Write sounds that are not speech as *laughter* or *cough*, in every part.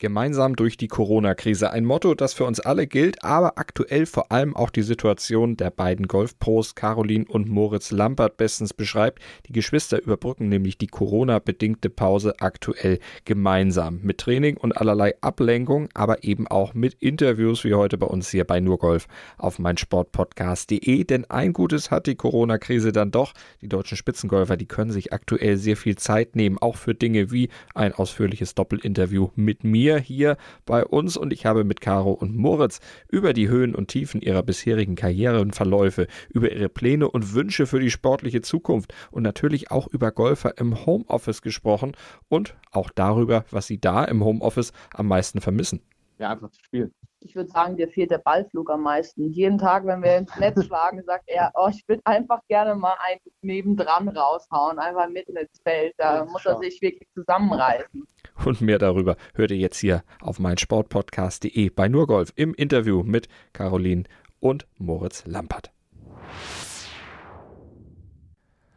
Gemeinsam durch die Corona-Krise. Ein Motto, das für uns alle gilt, aber aktuell vor allem auch die Situation der beiden Golfpros Caroline und Moritz Lampert bestens beschreibt. Die Geschwister überbrücken nämlich die Corona-bedingte Pause aktuell gemeinsam. Mit Training und allerlei Ablenkung, aber eben auch mit Interviews wie heute bei uns hier bei Nurgolf auf meinsportpodcast.de. Denn ein Gutes hat die Corona-Krise dann doch. Die deutschen Spitzengolfer, die können sich aktuell sehr viel Zeit nehmen, auch für Dinge wie ein ausführliches Doppelinterview mit mir mir hier bei uns und ich habe mit Caro und Moritz über die Höhen und Tiefen ihrer bisherigen Karrierenverläufe, über ihre Pläne und Wünsche für die sportliche Zukunft und natürlich auch über Golfer im Homeoffice gesprochen und auch darüber, was sie da im Homeoffice am meisten vermissen. Ja, einfach zu spielen ich würde sagen, dir fehlt der Ballflug am meisten. Jeden Tag, wenn wir ins Netz schlagen, sagt er, oh, ich würde einfach gerne mal einen nebendran raushauen, einfach mitten ins Feld. Da muss er sich wirklich zusammenreißen. Und mehr darüber hört ihr jetzt hier auf meinsportpodcast.de bei Nurgolf im Interview mit Caroline und Moritz Lampert.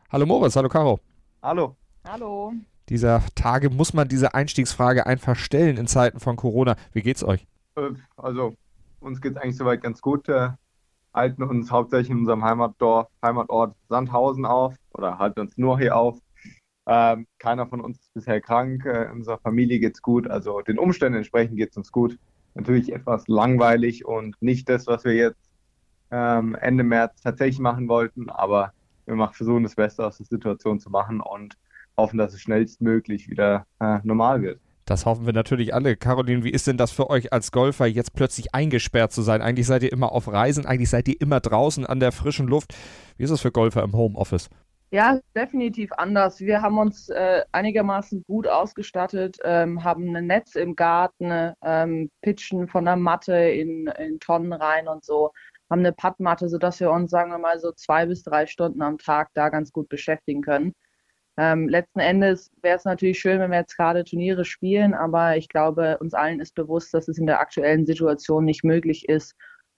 Hallo Moritz, hallo Caro. Hallo. Hallo. Dieser Tage muss man diese Einstiegsfrage einfach stellen in Zeiten von Corona. Wie geht's euch? Äh, also uns geht es eigentlich soweit ganz gut. Äh, halten uns hauptsächlich in unserem Heimatdorf, Heimatort Sandhausen auf oder halten uns nur hier auf. Ähm, keiner von uns ist bisher krank. Äh, unserer Familie geht es gut. Also den Umständen entsprechend geht es uns gut. Natürlich etwas langweilig und nicht das, was wir jetzt ähm, Ende März tatsächlich machen wollten, aber wir versuchen das Beste aus der Situation zu machen und hoffen, dass es schnellstmöglich wieder äh, normal wird. Das hoffen wir natürlich alle. Caroline, wie ist denn das für euch als Golfer, jetzt plötzlich eingesperrt zu sein? Eigentlich seid ihr immer auf Reisen, eigentlich seid ihr immer draußen an der frischen Luft. Wie ist es für Golfer im Homeoffice? Ja, definitiv anders. Wir haben uns äh, einigermaßen gut ausgestattet, ähm, haben ein Netz im Garten, ähm, pitchen von der Matte in, in Tonnen rein und so, haben eine Pattmatte, sodass wir uns, sagen wir mal, so zwei bis drei Stunden am Tag da ganz gut beschäftigen können. Ähm, letzten Endes wäre es natürlich schön, wenn wir jetzt gerade Turniere spielen, aber ich glaube, uns allen ist bewusst, dass es in der aktuellen Situation nicht möglich ist.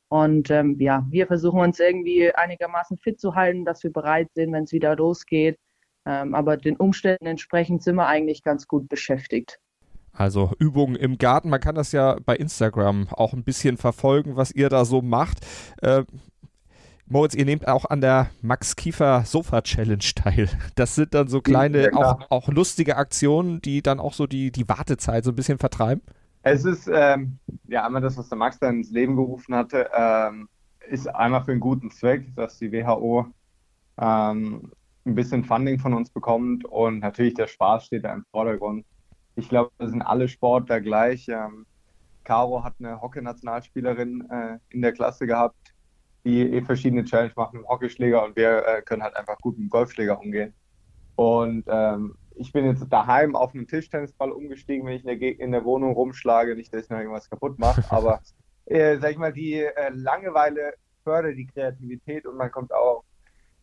Und ähm, ja, wir versuchen uns irgendwie einigermaßen fit zu halten, dass wir bereit sind, wenn es wieder losgeht. Ähm, aber den Umständen entsprechend sind wir eigentlich ganz gut beschäftigt. Also Übungen im Garten, man kann das ja bei Instagram auch ein bisschen verfolgen, was ihr da so macht. Äh, Moritz, ihr nehmt auch an der Max Kiefer Sofa Challenge teil. Das sind dann so kleine, ja, auch, auch lustige Aktionen, die dann auch so die, die Wartezeit so ein bisschen vertreiben. Es ist ähm, ja einmal das, was der Max dann ins Leben gerufen hatte, ähm, ist einmal für einen guten Zweck, dass die WHO ähm, ein bisschen Funding von uns bekommt und natürlich der Spaß steht da im Vordergrund. Ich glaube, da sind alle Sportler gleich. Ähm, Caro hat eine Hockey-Nationalspielerin äh, in der Klasse gehabt, die eh verschiedene Challenges machen mit dem Hockeyschläger und wir äh, können halt einfach gut mit dem Golfschläger umgehen. Und ähm, ich bin jetzt daheim auf einen Tischtennisball umgestiegen, wenn ich in der, in der Wohnung rumschlage, nicht, dass ich noch irgendwas kaputt mache, *laughs* aber äh, sag ich mal, die äh, Langeweile fördert die Kreativität und man kommt auch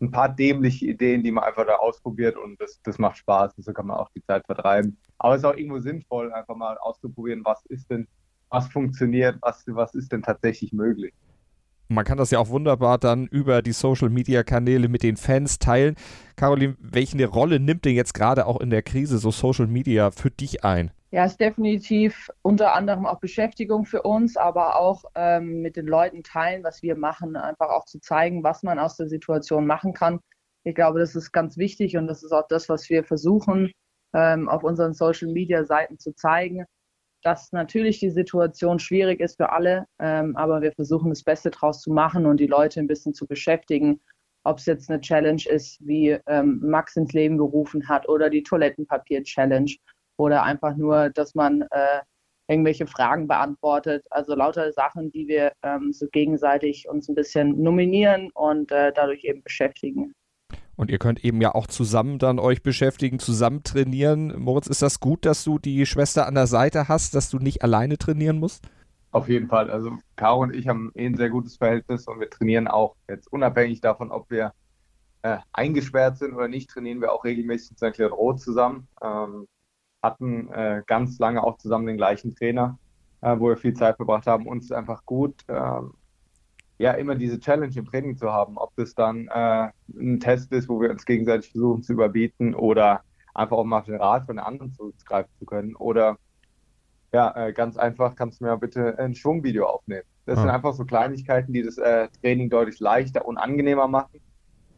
ein paar dämliche Ideen, die man einfach da ausprobiert und das, das macht Spaß und so kann man auch die Zeit vertreiben. Aber es ist auch irgendwo sinnvoll, einfach mal auszuprobieren, was ist denn, was funktioniert, was, was ist denn tatsächlich möglich man kann das ja auch wunderbar dann über die Social-Media-Kanäle mit den Fans teilen. Caroline, welche Rolle nimmt denn jetzt gerade auch in der Krise so Social Media für dich ein? Ja, ist definitiv unter anderem auch Beschäftigung für uns, aber auch ähm, mit den Leuten teilen, was wir machen, einfach auch zu zeigen, was man aus der Situation machen kann. Ich glaube, das ist ganz wichtig und das ist auch das, was wir versuchen, ähm, auf unseren Social-Media-Seiten zu zeigen dass natürlich die Situation schwierig ist für alle, ähm, aber wir versuchen das Beste draus zu machen und die Leute ein bisschen zu beschäftigen, ob es jetzt eine Challenge ist, wie ähm, Max ins Leben gerufen hat oder die Toilettenpapier-Challenge oder einfach nur, dass man äh, irgendwelche Fragen beantwortet. Also lauter Sachen, die wir ähm, so gegenseitig uns ein bisschen nominieren und äh, dadurch eben beschäftigen. Und ihr könnt eben ja auch zusammen dann euch beschäftigen, zusammen trainieren. Moritz, ist das gut, dass du die Schwester an der Seite hast, dass du nicht alleine trainieren musst? Auf jeden Fall. Also Caro und ich haben eh ein sehr gutes Verhältnis und wir trainieren auch jetzt unabhängig davon, ob wir äh, eingesperrt sind oder nicht, trainieren wir auch regelmäßig in St. Clair Rot zusammen. Ähm, hatten äh, ganz lange auch zusammen den gleichen Trainer, äh, wo wir viel Zeit verbracht haben. Uns ist einfach gut. Ähm, ja, immer diese Challenge im Training zu haben. Ob das dann äh, ein Test ist, wo wir uns gegenseitig versuchen zu überbieten oder einfach auch mal auf den Rat von den anderen zurückgreifen zu können. Oder ja, äh, ganz einfach, kannst du mir bitte ein Schwungvideo aufnehmen. Das ah. sind einfach so Kleinigkeiten, die das äh, Training deutlich leichter und angenehmer machen.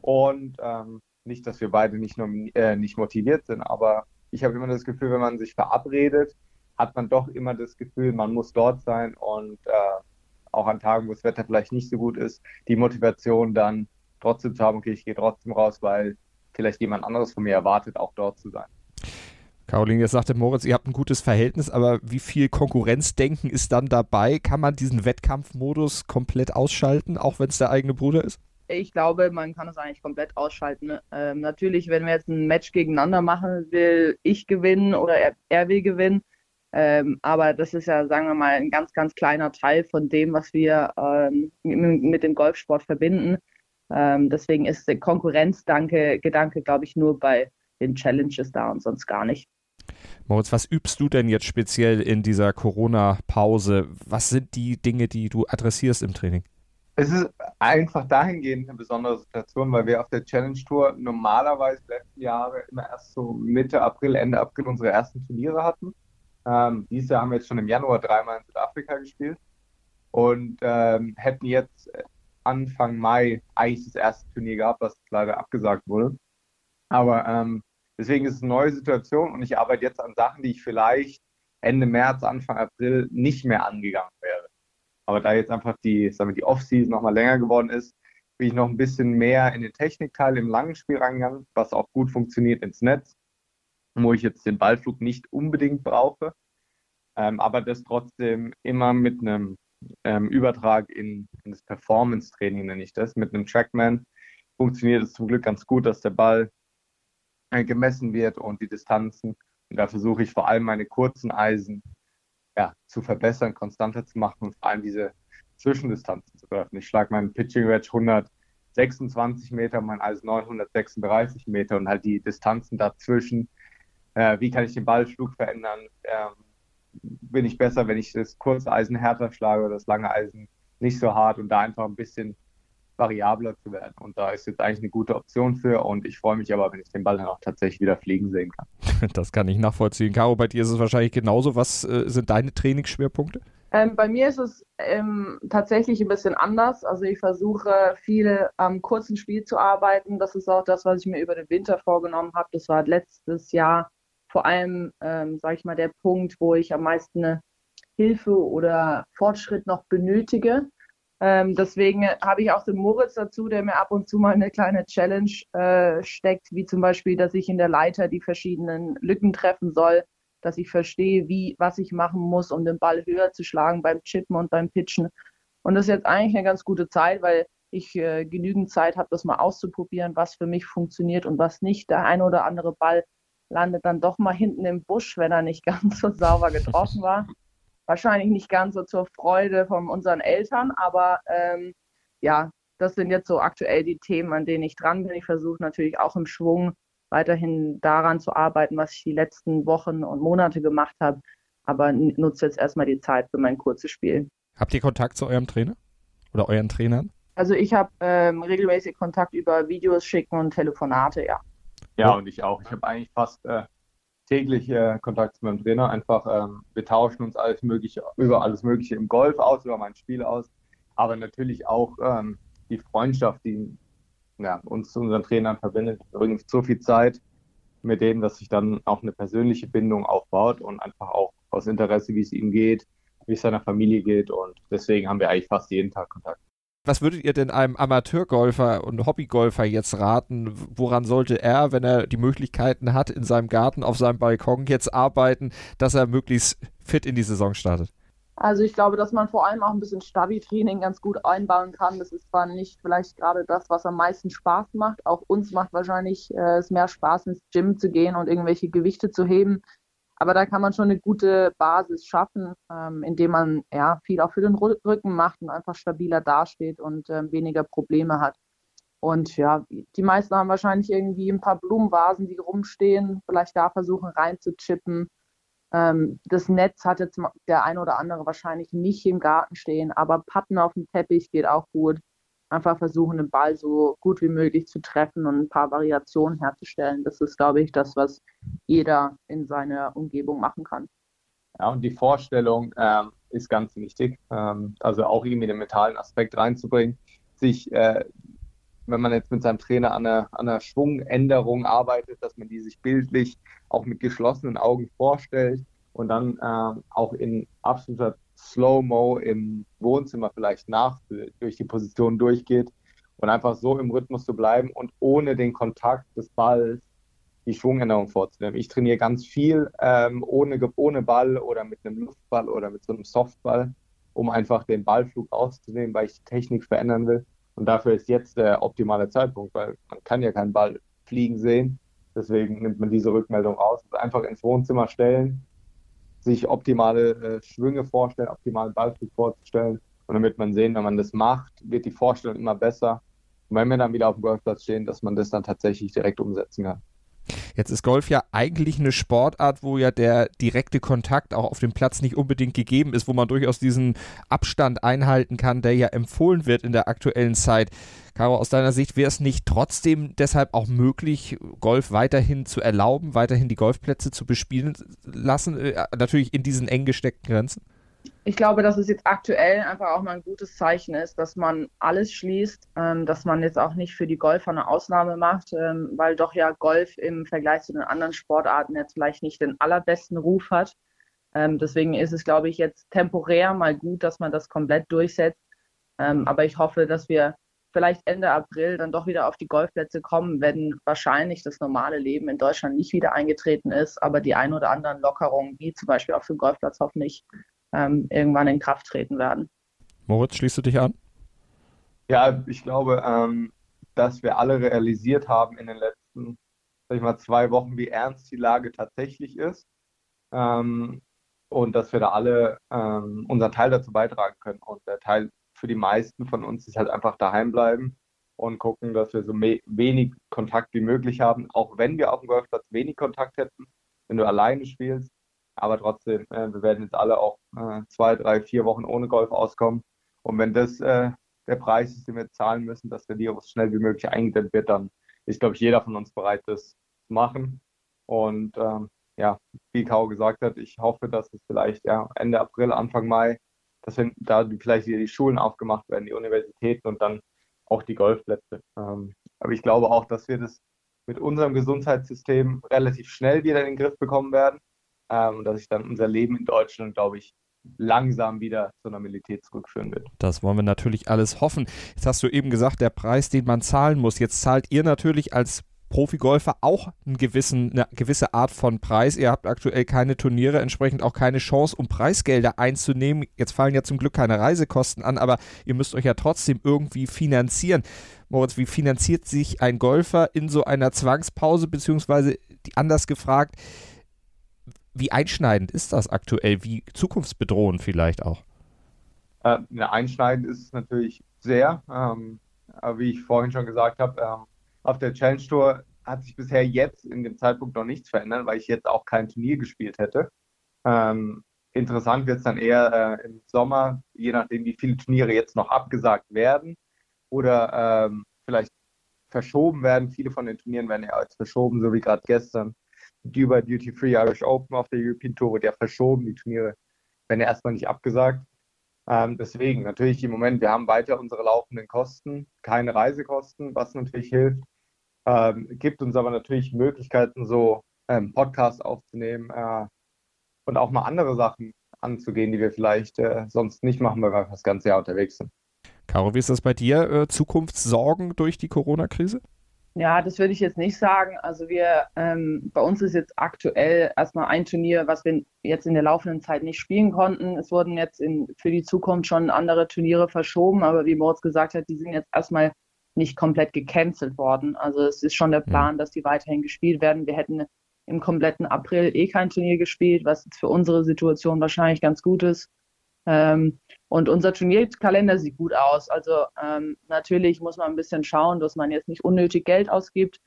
Und ähm, nicht, dass wir beide nicht, nur, äh, nicht motiviert sind, aber ich habe immer das Gefühl, wenn man sich verabredet, hat man doch immer das Gefühl, man muss dort sein und äh, auch an Tagen, wo das Wetter vielleicht nicht so gut ist, die Motivation dann trotzdem zu haben, okay, ich gehe trotzdem raus, weil vielleicht jemand anderes von mir erwartet, auch dort zu sein. Caroline, jetzt sagte Moritz, ihr habt ein gutes Verhältnis, aber wie viel Konkurrenzdenken ist dann dabei? Kann man diesen Wettkampfmodus komplett ausschalten, auch wenn es der eigene Bruder ist? Ich glaube, man kann es eigentlich komplett ausschalten. Ähm, natürlich, wenn wir jetzt ein Match gegeneinander machen, will ich gewinnen oder er, er will gewinnen. Ähm, aber das ist ja, sagen wir mal, ein ganz, ganz kleiner Teil von dem, was wir ähm, mit dem Golfsport verbinden. Ähm, deswegen ist der Konkurrenzgedanke, glaube ich, nur bei den Challenges da und sonst gar nicht. Moritz, was übst du denn jetzt speziell in dieser Corona-Pause? Was sind die Dinge, die du adressierst im Training? Es ist einfach dahingehend eine besondere Situation, weil wir auf der Challenge Tour normalerweise letzten Jahre immer erst so Mitte April, Ende April unsere ersten Turniere hatten. Ähm, dieses Jahr haben wir jetzt schon im Januar dreimal in Südafrika gespielt und ähm, hätten jetzt Anfang Mai eigentlich das erste Turnier gehabt, was leider abgesagt wurde. Aber ähm, deswegen ist es eine neue Situation und ich arbeite jetzt an Sachen, die ich vielleicht Ende März, Anfang April nicht mehr angegangen wäre. Aber da jetzt einfach die, sagen die Offseason nochmal länger geworden ist, bin ich noch ein bisschen mehr in den Technikteil im langen Spiel reingegangen, was auch gut funktioniert ins Netz wo ich jetzt den Ballflug nicht unbedingt brauche, ähm, aber das trotzdem immer mit einem ähm, Übertrag in, in das Performance-Training, nenne ich das, mit einem Trackman funktioniert es zum Glück ganz gut, dass der Ball äh, gemessen wird und die Distanzen. Und da versuche ich vor allem meine kurzen Eisen ja, zu verbessern, konstanter zu machen und vor allem diese Zwischendistanzen zu treffen. Ich schlage meinen Pitching Wedge 126 Meter, mein Eisen 936 Meter und halt die Distanzen dazwischen äh, wie kann ich den Ballflug verändern? Ähm, bin ich besser, wenn ich das kurze Eisen härter schlage oder das lange Eisen nicht so hart und da einfach ein bisschen variabler zu werden. Und da ist jetzt eigentlich eine gute Option für und ich freue mich aber, wenn ich den Ball dann auch tatsächlich wieder fliegen sehen kann. *laughs* Das kann ich nachvollziehen. Caro, bei dir ist es wahrscheinlich genauso. Was äh, sind deine Trainingsschwerpunkte? Ähm, bei mir ist es ähm, tatsächlich ein bisschen anders. Also ich versuche viel am kurzen Spiel zu arbeiten. Das ist auch das, was ich mir über den Winter vorgenommen habe. Das war letztes Jahr vor allem, ähm, sage ich mal, der Punkt, wo ich am meisten Hilfe oder Fortschritt noch benötige. Ähm, deswegen habe ich auch den Moritz dazu, der mir ab und zu mal eine kleine Challenge äh, steckt, wie zum Beispiel, dass ich in der Leiter die verschiedenen Lücken treffen soll, dass ich verstehe, wie, was ich machen muss, um den Ball höher zu schlagen beim Chippen und beim Pitchen. Und das ist jetzt eigentlich eine ganz gute Zeit, weil ich äh, genügend Zeit habe, das mal auszuprobieren, was für mich funktioniert und was nicht. Der eine oder andere Ball landet dann doch mal hinten im Busch, wenn er nicht *laughs* ganz so sauber getroffen war. Wahrscheinlich nicht ganz so zur Freude von unseren Eltern, aber ähm, ja, das sind jetzt so aktuell die Themen, an denen ich dran bin. Ich versuche natürlich auch im Schwung weiterhin daran zu arbeiten, was ich die letzten Wochen und Monate gemacht habe, aber nutze jetzt erstmal die Zeit für mein kurzes Spiel. Habt ihr Kontakt zu eurem Trainer oder euren Trainern? Also ich habe ähm, regelmäßig Kontakt über Videos schicken und Telefonate, ja. Ja, und ich auch. Ich habe eigentlich fast äh, täglich äh, Kontakt zu meinem Trainer. Einfach, ähm, wir tauschen uns alles Mögliche über alles Mögliche im Golf aus, über mein Spiel aus. Aber natürlich auch ähm, die Freundschaft, die ja, uns zu unseren Trainern verbindet. Wir bringen so viel Zeit mit denen, dass sich dann auch eine persönliche Bindung aufbaut und einfach auch aus Interesse, wie es ihm geht, wie es seiner Familie geht. Und deswegen haben wir eigentlich fast jeden Tag Kontakt. Was würdet ihr denn einem Amateurgolfer und Hobbygolfer jetzt raten? Woran sollte er, wenn er die Möglichkeiten hat, in seinem Garten, auf seinem Balkon jetzt arbeiten, dass er möglichst fit in die Saison startet? Also ich glaube, dass man vor allem auch ein bisschen Stabi-Training ganz gut einbauen kann. Das ist zwar nicht vielleicht gerade das, was am meisten Spaß macht. Auch uns macht wahrscheinlich äh, es mehr Spaß, ins Gym zu gehen und irgendwelche Gewichte zu heben. Aber da kann man schon eine gute Basis schaffen, ähm, indem man ja viel auch für den Rücken macht und einfach stabiler dasteht und ähm, weniger Probleme hat. Und ja, die meisten haben wahrscheinlich irgendwie ein paar Blumenvasen, die rumstehen, vielleicht da versuchen reinzuchippen. Ähm, das Netz hat jetzt der ein oder andere wahrscheinlich nicht im Garten stehen, aber Patten auf dem Teppich geht auch gut. Einfach versuchen, den Ball so gut wie möglich zu treffen und ein paar Variationen herzustellen. Das ist, glaube ich, das, was jeder in seiner Umgebung machen kann. Ja, und die Vorstellung ähm, ist ganz wichtig. Ähm, also auch irgendwie den mentalen Aspekt reinzubringen, sich äh, wenn man jetzt mit seinem Trainer an einer, an einer Schwungänderung arbeitet, dass man die sich bildlich auch mit geschlossenen Augen vorstellt und dann äh, auch in absoluter Slow-Mo im Wohnzimmer vielleicht nach durch die Position durchgeht und einfach so im Rhythmus zu bleiben und ohne den Kontakt des Balls die Schwungänderung vorzunehmen. Ich trainiere ganz viel ähm, ohne, ohne Ball oder mit einem Luftball oder mit so einem Softball, um einfach den Ballflug auszunehmen, weil ich die Technik verändern will. Und dafür ist jetzt der optimale Zeitpunkt, weil man kann ja keinen Ball fliegen sehen. Deswegen nimmt man diese Rückmeldung raus. Einfach ins Wohnzimmer stellen, sich optimale äh, Schwünge vorstellen, optimalen Ballflug vorzustellen. Und damit man sehen, wenn man das macht, wird die Vorstellung immer besser. Und wenn wir dann wieder auf dem Golfplatz stehen, dass man das dann tatsächlich direkt umsetzen kann. Jetzt ist Golf ja eigentlich eine Sportart, wo ja der direkte Kontakt auch auf dem Platz nicht unbedingt gegeben ist, wo man durchaus diesen Abstand einhalten kann, der ja empfohlen wird in der aktuellen Zeit. Caro, aus deiner Sicht wäre es nicht trotzdem deshalb auch möglich, Golf weiterhin zu erlauben, weiterhin die Golfplätze zu bespielen lassen, äh, natürlich in diesen eng gesteckten Grenzen? Ich glaube, dass es jetzt aktuell einfach auch mal ein gutes Zeichen ist, dass man alles schließt, ähm, dass man jetzt auch nicht für die Golfer eine Ausnahme macht, ähm, weil doch ja Golf im Vergleich zu den anderen Sportarten jetzt vielleicht nicht den allerbesten Ruf hat. Ähm, deswegen ist es, glaube ich, jetzt temporär mal gut, dass man das komplett durchsetzt. Ähm, aber ich hoffe, dass wir vielleicht Ende April dann doch wieder auf die Golfplätze kommen, wenn wahrscheinlich das normale Leben in Deutschland nicht wieder eingetreten ist, aber die ein oder anderen Lockerungen, wie zum Beispiel auf dem Golfplatz, hoffentlich ähm, irgendwann in Kraft treten werden. Moritz, schließt du dich an? Ja, ich glaube, ähm, dass wir alle realisiert haben in den letzten, sag ich mal, zwei Wochen, wie ernst die Lage tatsächlich ist. Ähm, und dass wir da alle ähm, unseren Teil dazu beitragen können. Und der Teil für die meisten von uns ist halt einfach daheim bleiben und gucken, dass wir so wenig Kontakt wie möglich haben. Auch wenn wir auf dem Golfplatz wenig Kontakt hätten, wenn du alleine spielst, aber trotzdem, äh, wir werden jetzt alle auch äh, zwei, drei, vier Wochen ohne Golf auskommen. Und wenn das äh, der Preis ist, den wir zahlen müssen, dass der Virus schnell wie möglich eingedämmt wird, dann ist, glaube ich, jeder von uns bereit, das zu machen. Und ähm, ja, wie Kau gesagt hat, ich hoffe, dass es vielleicht ja, Ende April, Anfang Mai, dass wenn da vielleicht wieder die Schulen aufgemacht werden, die Universitäten und dann auch die Golfplätze. Ähm, aber ich glaube auch, dass wir das mit unserem Gesundheitssystem relativ schnell wieder in den Griff bekommen werden ähm, dass sich dann unser Leben in Deutschland, glaube ich, langsam wieder zur Normalität zurückführen wird. Das wollen wir natürlich alles hoffen. Jetzt hast du eben gesagt, der Preis, den man zahlen muss. Jetzt zahlt ihr natürlich als Profigolfer auch einen gewissen, eine gewisse Art von Preis. Ihr habt aktuell keine Turniere, entsprechend auch keine Chance, um Preisgelder einzunehmen. Jetzt fallen ja zum Glück keine Reisekosten an, aber ihr müsst euch ja trotzdem irgendwie finanzieren. Moritz, wie finanziert sich ein Golfer in so einer Zwangspause, beziehungsweise anders gefragt, wie einschneidend ist das aktuell? Wie zukunftsbedrohend vielleicht auch? Äh, einschneidend ist es natürlich sehr. Ähm, aber wie ich vorhin schon gesagt habe, ähm, auf der Challenge Tour hat sich bisher jetzt in dem Zeitpunkt noch nichts verändert, weil ich jetzt auch kein Turnier gespielt hätte. Ähm, interessant wird es dann eher äh, im Sommer, je nachdem, wie viele Turniere jetzt noch abgesagt werden oder ähm, vielleicht verschoben werden. Viele von den Turnieren werden ja als verschoben, so wie gerade gestern Dubai Duty Free Irish Open auf der European Tour wurde ja verschoben. Die Turniere werden ja erstmal nicht abgesagt. Ähm, deswegen natürlich im Moment, wir haben weiter unsere laufenden Kosten, keine Reisekosten, was natürlich hilft. Ähm, gibt uns aber natürlich Möglichkeiten, so ähm, Podcasts aufzunehmen äh, und auch mal andere Sachen anzugehen, die wir vielleicht äh, sonst nicht machen, weil wir das ganze Jahr unterwegs sind. Caro, wie ist das bei dir? Äh, Zukunftssorgen durch die Corona-Krise? Ja, das würde ich jetzt nicht sagen. Also wir, ähm, bei uns ist jetzt aktuell erstmal ein Turnier, was wir jetzt in der laufenden Zeit nicht spielen konnten. Es wurden jetzt in, für die Zukunft schon andere Turniere verschoben, aber wie Moritz gesagt hat, die sind jetzt erstmal nicht komplett gecancelt worden. Also es ist schon der mhm. Plan, dass die weiterhin gespielt werden. Wir hätten im kompletten April eh kein Turnier gespielt, was jetzt für unsere Situation wahrscheinlich ganz gut ist. Ähm, und unser Turnierkalender sieht gut aus. Also ähm, natürlich muss man ein bisschen schauen, dass man jetzt nicht unnötig Geld ausgibt.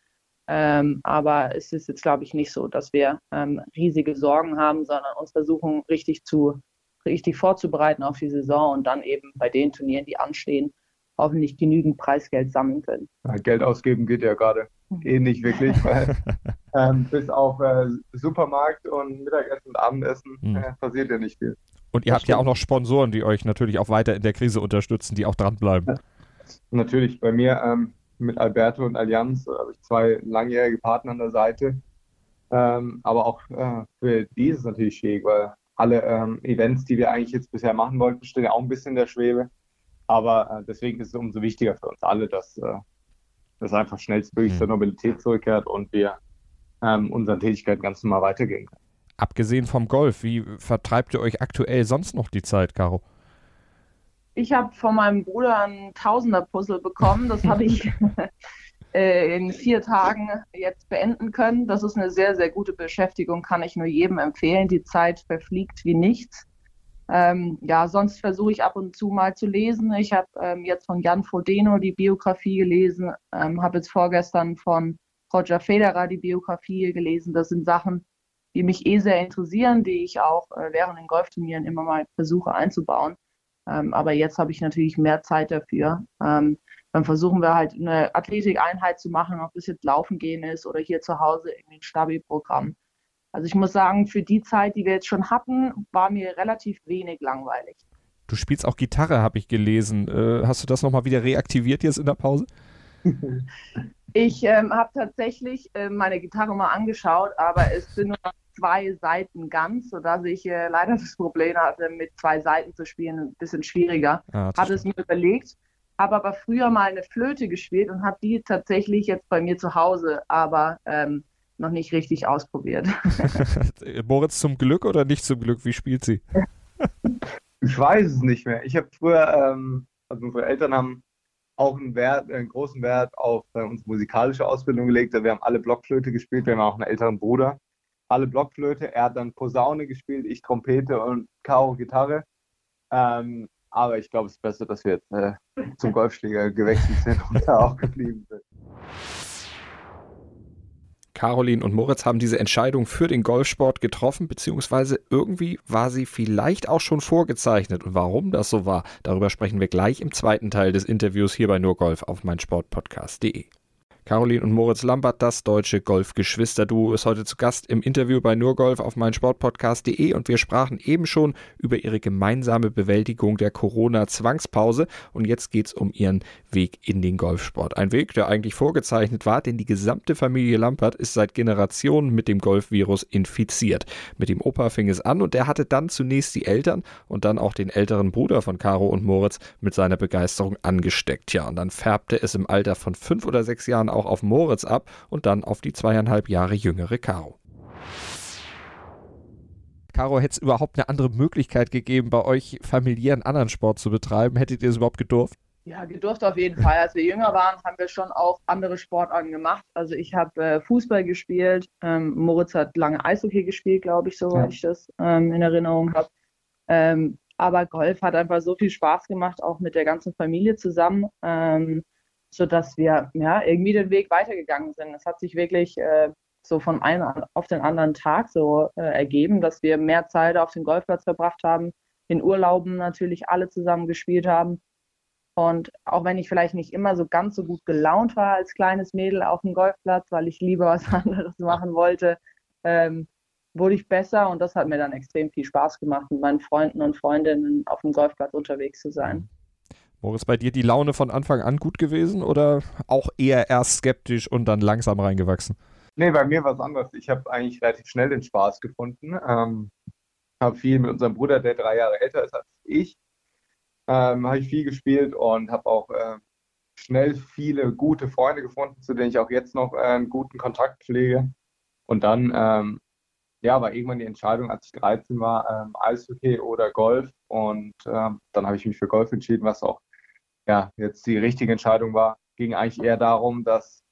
Ähm, aber es ist jetzt, glaube ich, nicht so, dass wir ähm, riesige Sorgen haben, sondern uns versuchen, richtig zu richtig vorzubereiten auf die Saison und dann eben bei den Turnieren, die anstehen, hoffentlich genügend Preisgeld sammeln können. Ja, Geld ausgeben geht ja gerade mhm. eh nicht wirklich, weil *laughs* ähm, bis auf äh, Supermarkt und Mittagessen und Abendessen mhm. äh, passiert ja nicht viel. Und ihr das habt stimmt. ja auch noch Sponsoren, die euch natürlich auch weiter in der Krise unterstützen, die auch dranbleiben. Ja. Natürlich, bei mir ähm, mit Alberto und Allianz habe ich zwei langjährige Partner an der Seite. Ähm, aber auch äh, für die ist es natürlich schwierig, weil alle ähm, Events, die wir eigentlich jetzt bisher machen wollten, stehen ja auch ein bisschen in der Schwebe. Aber äh, deswegen ist es umso wichtiger für uns alle, dass äh, das einfach schnellstmöglich mhm. zur Normalität zurückkehrt und wir ähm, unseren Tätigkeiten ganz normal weitergehen können. Abgesehen vom Golf, wie vertreibt ihr euch aktuell sonst noch die Zeit, Caro? Ich habe von meinem Bruder ein Tausender-Puzzle bekommen. Das habe ich *laughs* *laughs* äh, in vier Tagen jetzt beenden können. Das ist eine sehr, sehr gute Beschäftigung, kann ich nur jedem empfehlen. Die Zeit verfliegt wie nichts. Ähm, ja, sonst versuche ich ab und zu mal zu lesen. Ich habe ähm, jetzt von Jan Frodeno die Biografie gelesen, ähm, habe jetzt vorgestern von Roger Federer die Biografie gelesen. Das sind Sachen, die mich eh sehr interessieren, die ich auch äh, während den Golfturnieren immer mal versuche einzubauen. Ähm, aber jetzt habe ich natürlich mehr Zeit dafür. Ähm, dann versuchen wir halt eine Athletikeinheit zu machen, ob das jetzt Laufen gehen ist oder hier zu Hause irgendwie ein Stabi-Programm. Also ich muss sagen, für die Zeit, die wir jetzt schon hatten, war mir relativ wenig langweilig. Du spielst auch Gitarre, habe ich gelesen. Äh, hast du das nochmal wieder reaktiviert jetzt in der Pause? *laughs* ich ähm, habe tatsächlich äh, meine Gitarre mal angeschaut, aber es sind nur zwei Seiten ganz, sodass ich äh, leider *laughs* das Problem hatte, mit zwei Seiten zu spielen, ein bisschen schwieriger. Ja, hatte es mir überlegt, habe aber früher mal eine Flöte gespielt und habe die tatsächlich jetzt bei mir zu Hause, aber ähm, noch nicht richtig ausprobiert. *laughs* *laughs* Moritz zum Glück oder nicht zum Glück? Wie spielt sie? ich weiß es nicht mehr. Ich habe früher, ähm, also unsere Eltern haben auch einen, Wert, einen großen Wert auf äh, unsere musikalische Ausbildung gelegt. Wir haben alle Blockflöte gespielt. Wir haben auch einen älteren Bruder alle Blockflöte. Er hat dann Posaune gespielt, ich Trompete und Caro Gitarre. Ähm, aber ich glaube, es ist besser, dass wir jetzt äh, zum Golfschläger gewechselt sind und da auch geblieben sind. Caroline und Moritz haben diese Entscheidung für den Golfsport getroffen, beziehungsweise irgendwie war sie vielleicht auch schon vorgezeichnet. Und warum das so war, darüber sprechen wir gleich im zweiten Teil des Interviews hier bei Nurgolf auf meinsportpodcast.de. Caroline und Moritz Lambert, das deutsche Golfgeschwister-Duo, ist heute zu Gast im Interview bei Nurgolf auf meinsportpodcast.de und wir sprachen eben schon über ihre gemeinsame Bewältigung der Corona-Zwangspause und jetzt geht es um ihren Weg in den Golfsport. Ein Weg, der eigentlich vorgezeichnet war, denn die gesamte Familie Lampert ist seit Generationen mit dem Golfvirus infiziert. Mit dem Opa fing es an und der hatte dann zunächst die Eltern und dann auch den älteren Bruder von Caro und Moritz mit seiner Begeisterung angesteckt. Ja, und dann färbte es im Alter von fünf oder sechs Jahren auch auf Moritz ab und dann auf die zweieinhalb Jahre jüngere Caro. Caro, hätte es überhaupt eine andere Möglichkeit gegeben, bei euch familiären anderen Sport zu betreiben? Hättet ihr es überhaupt gedurft? Ja, gedurft auf jeden Fall. Als wir jünger waren, haben wir schon auch andere Sportarten gemacht. Also ich habe äh, Fußball gespielt, ähm, Moritz hat lange Eishockey gespielt, glaube ich, soweit ja. ich das ähm, in Erinnerung habe. Ähm, aber Golf hat einfach so viel Spaß gemacht, auch mit der ganzen Familie zusammen. Ähm, sodass wir ja irgendwie den Weg weitergegangen sind. Es hat sich wirklich äh, so von einem auf den anderen Tag so äh, ergeben, dass wir mehr Zeit auf dem Golfplatz verbracht haben, in Urlauben natürlich alle zusammen gespielt haben. Und auch wenn ich vielleicht nicht immer so ganz so gut gelaunt war als kleines Mädel auf dem Golfplatz, weil ich lieber *laughs* was anderes machen wollte, ähm, wurde ich besser und das hat mir dann extrem viel Spaß gemacht, mit meinen Freunden und Freundinnen auf dem Golfplatz unterwegs zu sein. Moritz, bei dir die Laune von Anfang an gut gewesen oder auch eher erst skeptisch und dann langsam reingewachsen? Nee, bei mir war es anders. Ich habe eigentlich relativ schnell den Spaß gefunden. Ähm, habe viel mit unserem Bruder, der drei Jahre älter ist als ich, ähm, habe ich viel gespielt und habe auch äh, schnell viele gute Freunde gefunden, zu denen ich auch jetzt noch äh, einen guten Kontakt pflege. Und dann ähm, ja, war irgendwann die Entscheidung, als ich 13 war, ähm, Eishockey oder Golf. Und ähm, dann habe ich mich für Golf entschieden, was auch ja, jetzt die richtige Entscheidung war, ging eigentlich eher darum, dass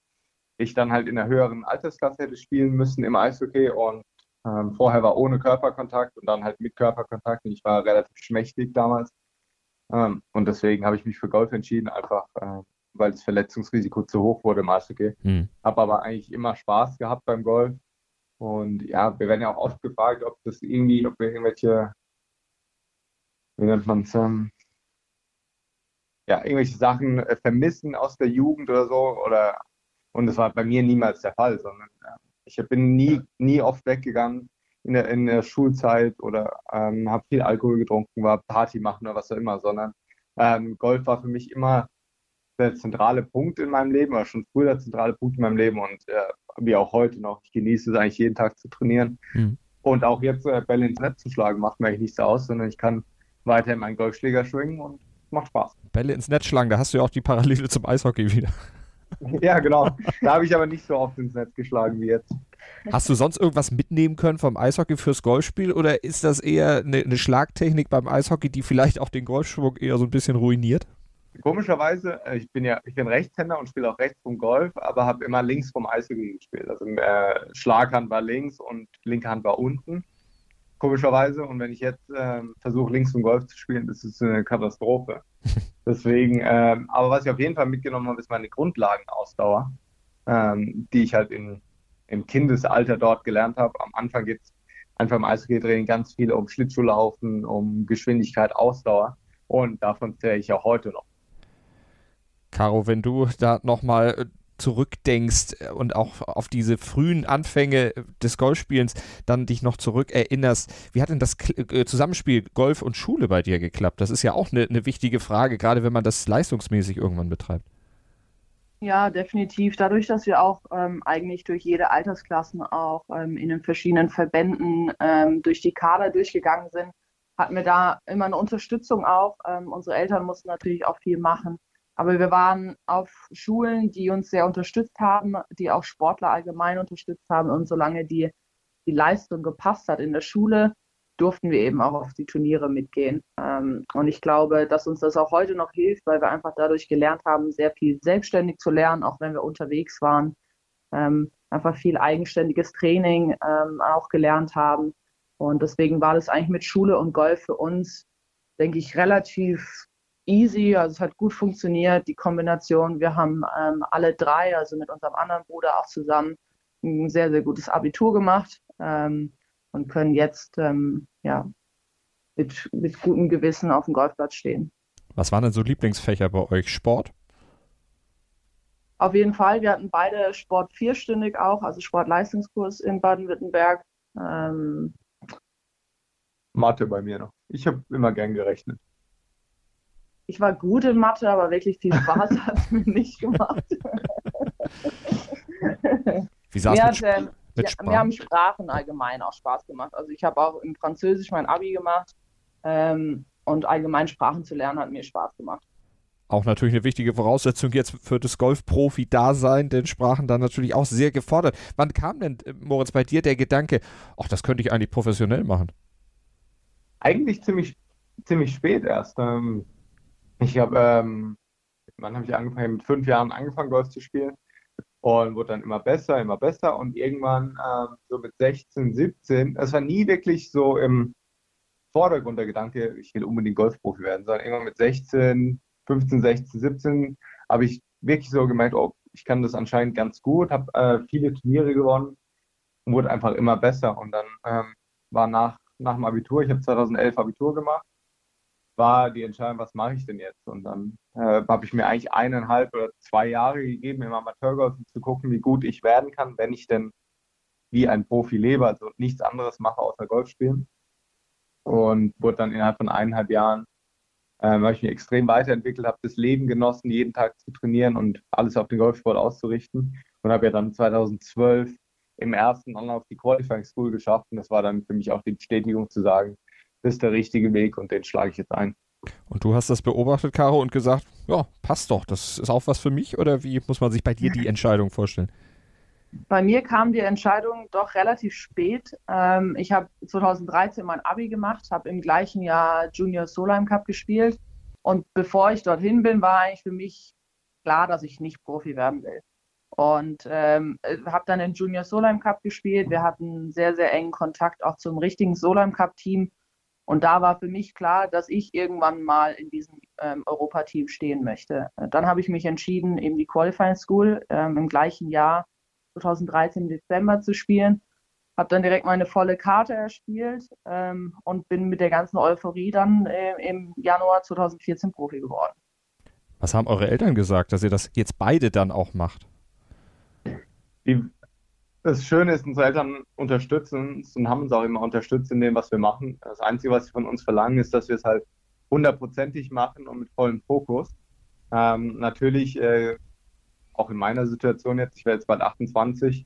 ich dann halt in einer höheren Altersklasse hätte spielen müssen im Eishockey und ähm, vorher war ohne Körperkontakt und dann halt mit Körperkontakt und ich war relativ schmächtig damals. Ähm, und deswegen habe ich mich für Golf entschieden, einfach äh, weil das Verletzungsrisiko zu hoch wurde im Eishockey. Mhm. Habe aber eigentlich immer Spaß gehabt beim Golf. Und ja, wir werden ja auch oft gefragt, ob das irgendwie, ob wir irgendwelche, wie nennt man es, ähm, ja, irgendwelche Sachen äh, vermissen aus der Jugend oder so. Oder und das war bei mir niemals der Fall, sondern äh, ich bin nie, nie oft weggegangen in der, in der Schulzeit oder ähm, habe viel Alkohol getrunken, war Party machen oder was auch immer, sondern ähm, Golf war für mich immer der zentrale Punkt in meinem Leben, oder schon früher der zentrale Punkt in meinem Leben und äh, wie auch heute noch. Ich genieße es eigentlich jeden Tag zu trainieren. Mhm. Und auch jetzt äh, Bälle ins Netz zu schlagen, macht mir eigentlich nichts aus, sondern ich kann weiterhin meinen Golfschläger schwingen und macht Spaß. Bälle ins Netz schlagen, da hast du ja auch die Parallele zum Eishockey wieder. *laughs* Ja, genau. Da habe ich aber nicht so oft ins Netz geschlagen wie jetzt. Hast du sonst irgendwas mitnehmen können vom Eishockey fürs Golfspiel oder ist das eher eine, eine Schlagtechnik beim Eishockey, die vielleicht auch den Golfschwung eher so ein bisschen ruiniert? Komischerweise, äh, ich bin ja, ich bin Rechtshänder und spiele auch rechts vom Golf, aber habe immer links vom Eishockey gespielt. Also äh, Schlaghand war links und linke Hand war unten. Komischerweise. Und wenn ich jetzt äh, versuche, links vom Golf zu spielen, ist es eine Katastrophe. *laughs* Deswegen, ähm, aber was ich auf jeden Fall mitgenommen habe, ist meine Grundlagenausdauer, ähm, die ich halt in, im Kindesalter dort gelernt habe. Am Anfang geht es einfach im Eishockey-Training ganz viel um Schlittschuhlaufen, um Geschwindigkeit, Ausdauer. Und davon zähle ich auch heute noch. Caro, wenn du da nochmal zurückdenkst äh, und auch auf diese frühen Anfänge des Golfspielens dann dich noch zurück erinnerst, wie hat denn das äh, Zusammenspiel Golf und Schule bei dir geklappt? Das ist ja auch eine, eine wichtige Frage, gerade wenn man das leistungsmäßig irgendwann betreibt. Ja, definitiv. Dadurch, dass wir auch ähm, eigentlich durch jede Altersklassen auch ähm, in den verschiedenen Verbänden ähm, durch die Kader durchgegangen sind, hatten wir da immer eine Unterstützung auch. Ähm, unsere Eltern mussten natürlich auch viel machen. Aber wir waren auf Schulen, die uns sehr unterstützt haben, die auch Sportler allgemein unterstützt haben. Und solange die, die Leistung gepasst hat in der Schule, durften wir eben auch auf die Turniere mitgehen. Ähm, und ich glaube, dass uns das auch heute noch hilft, weil wir einfach dadurch gelernt haben, sehr viel selbstständig zu lernen, auch wenn wir unterwegs waren. Ähm, einfach viel eigenständiges Training ähm, auch gelernt haben. Und deswegen war das eigentlich mit Schule und Golf für uns, denke ich, relativ easy. Also es hat gut funktioniert, die Kombination. Wir haben ähm, alle drei, also mit unserem anderen Bruder auch zusammen, ein sehr, sehr gutes Abitur gemacht ähm, und können jetzt ähm, ja, mit, mit gutem Gewissen auf dem Golfplatz stehen. Was waren denn so Lieblingsfächer bei euch? Sport? Auf jeden Fall. Wir hatten beide Sport vierstündig auch, also Sportleistungskurs in Baden-Württemberg. Ähm, Mathe bei mir noch. Ich habe immer gern gerechnet ich war gut in Mathe, aber wirklich viel Spaß *laughs* hat es mir nicht gemacht. Wie sah es mit, ähm, mit Sprachen? Mir haben Sprachen allgemein auch Spaß gemacht. Also ich habe auch im Französisch mein Abi gemacht ähm, und allgemein Sprachen zu lernen hat mir Spaß gemacht. Auch natürlich eine wichtige Voraussetzung jetzt für das Golfprofi-Dasein, denn Sprachen dann natürlich auch sehr gefordert. Wann kam denn, äh, Moritz, bei dir der Gedanke, ach, das könnte ich eigentlich professionell machen? Eigentlich ziemlich, ziemlich spät erst. Ähm, ich habe, ähm, wann habe ich angefangen? Mit fünf Jahren angefangen, Golf zu spielen und wurde dann immer besser, immer besser und irgendwann ähm, so mit 16, 17, es war nie wirklich so im Vordergrund der Gedanke, ich will unbedingt Golfprofi werden, sondern irgendwann mit 16, 15, 16, 17 habe ich wirklich so gemeint, oh, ich kann das anscheinend ganz gut, habe äh, viele Turniere gewonnen und wurde einfach immer besser und dann ähm, war nach, nach dem Abitur, ich habe 2011 Abitur gemacht war die Entscheidung, was mache ich denn jetzt? Und dann äh, habe ich mir eigentlich eineinhalb oder zwei Jahre gegeben, im Amateurgolf zu gucken, wie gut ich werden kann, wenn ich denn wie ein Profi lebe, also nichts anderes mache außer Golf spielen. Und wurde dann innerhalb von eineinhalb Jahren, äh, habe ich mich extrem weiterentwickelt, habe das Leben genossen, jeden Tag zu trainieren und alles auf den Golfsport auszurichten. Und habe ja dann 2012 im ersten dann auf die Qualifying School geschafft. Und das war dann für mich auch die Bestätigung zu sagen, ist der richtige Weg und den schlage ich jetzt ein. Und du hast das beobachtet, Caro, und gesagt, ja, passt doch, das ist auch was für mich oder wie muss man sich bei dir die Entscheidung vorstellen? Bei mir kam die Entscheidung doch relativ spät. Ähm, ich habe 2013 mein Abi gemacht, habe im gleichen Jahr Junior Solheim Cup gespielt und bevor ich dorthin bin, war eigentlich für mich klar, dass ich nicht Profi werden will. Und ähm, habe dann den Junior Solheim Cup gespielt. Wir hatten sehr, sehr engen Kontakt auch zum richtigen Solheim Cup Team und da war für mich klar, dass ich irgendwann mal in diesem ähm, Europateam stehen möchte. Dann habe ich mich entschieden, eben die Qualifying School ähm, im gleichen Jahr 2013 im Dezember zu spielen. Habe dann direkt meine volle Karte erspielt ähm, und bin mit der ganzen Euphorie dann äh, im Januar 2014 Profi geworden. Was haben eure Eltern gesagt, dass ihr das jetzt beide dann auch macht? Die, das Schöne ist, unsere Eltern unterstützen uns und haben uns auch immer unterstützt in dem, was wir machen. Das Einzige, was sie von uns verlangen, ist, dass wir es halt hundertprozentig machen und mit vollem Fokus. Ähm, natürlich, äh, auch in meiner Situation jetzt, ich werde jetzt bald 28,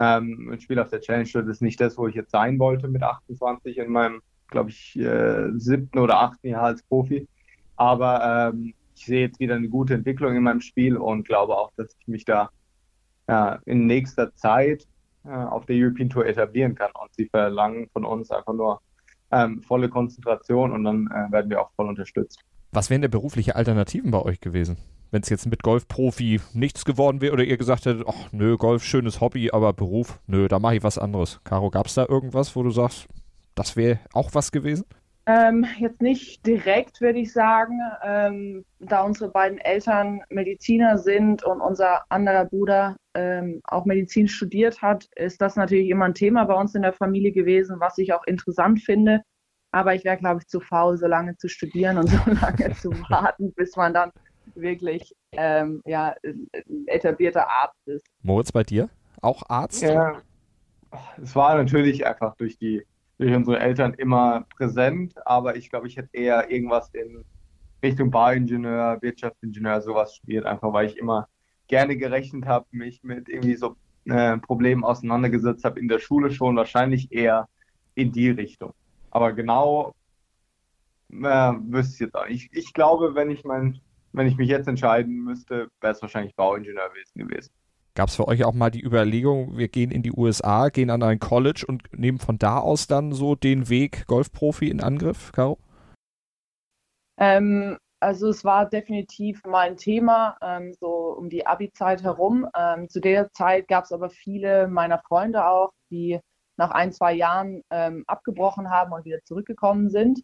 ähm, ein Spiel auf der Challenge Tour ist nicht das, wo ich jetzt sein wollte mit 28 in meinem, glaube ich, äh, siebten oder achten Jahr als Profi. Aber ähm, ich sehe jetzt wieder eine gute Entwicklung in meinem Spiel und glaube auch, dass ich mich da ja, in nächster Zeit äh, auf der European Tour etablieren kann. Und sie verlangen von uns einfach nur ähm, volle Konzentration und dann äh, werden wir auch voll unterstützt. Was wären denn berufliche Alternativen bei euch gewesen? Wenn es jetzt mit Golfprofi nichts geworden wäre oder ihr gesagt hättet, ach nö, Golf, schönes Hobby, aber Beruf, nö, da mache ich was anderes. Caro, gab es da irgendwas, wo du sagst, das wäre auch was gewesen? Ähm, jetzt nicht direkt, würde ich sagen. Ähm, da unsere beiden Eltern Mediziner sind und unser anderer Bruder ähm, auch Medizin studiert hat, ist das natürlich immer ein Thema bei uns in der Familie gewesen, was ich auch interessant finde. Aber ich wäre, glaube ich, zu faul, so lange zu studieren und so *laughs* lange zu warten, bis man dann wirklich ähm, ja, etablierter Arzt ist. Moritz, bei dir? Auch Arzt? Ja, es war natürlich einfach durch die durch unsere Eltern immer präsent, aber ich glaube, ich hätte eher irgendwas in Richtung Bauingenieur, Wirtschaftsingenieur, sowas studiert, einfach weil ich immer gerne gerechnet habe, mich mit irgendwie so äh, Problemen auseinandergesetzt habe in der Schule schon, wahrscheinlich eher in die Richtung. Aber genau äh, wüsste ich jetzt auch nicht. Ich, glaube, wenn ich mein, wenn ich mich jetzt entscheiden müsste, wäre es wahrscheinlich Bauingenieurwesen gewesen. Gab es für euch auch mal die Überlegung, wir gehen in die USA, gehen an ein College und nehmen von da aus dann so den Weg Golfprofi in Angriff, Caro? Ähm, also es war definitiv mein Thema, ähm, so um die Abi-Zeit herum. Ähm, zu der Zeit gab es aber viele meiner Freunde auch, die nach ein, zwei Jahren ähm, abgebrochen haben und wieder zurückgekommen sind.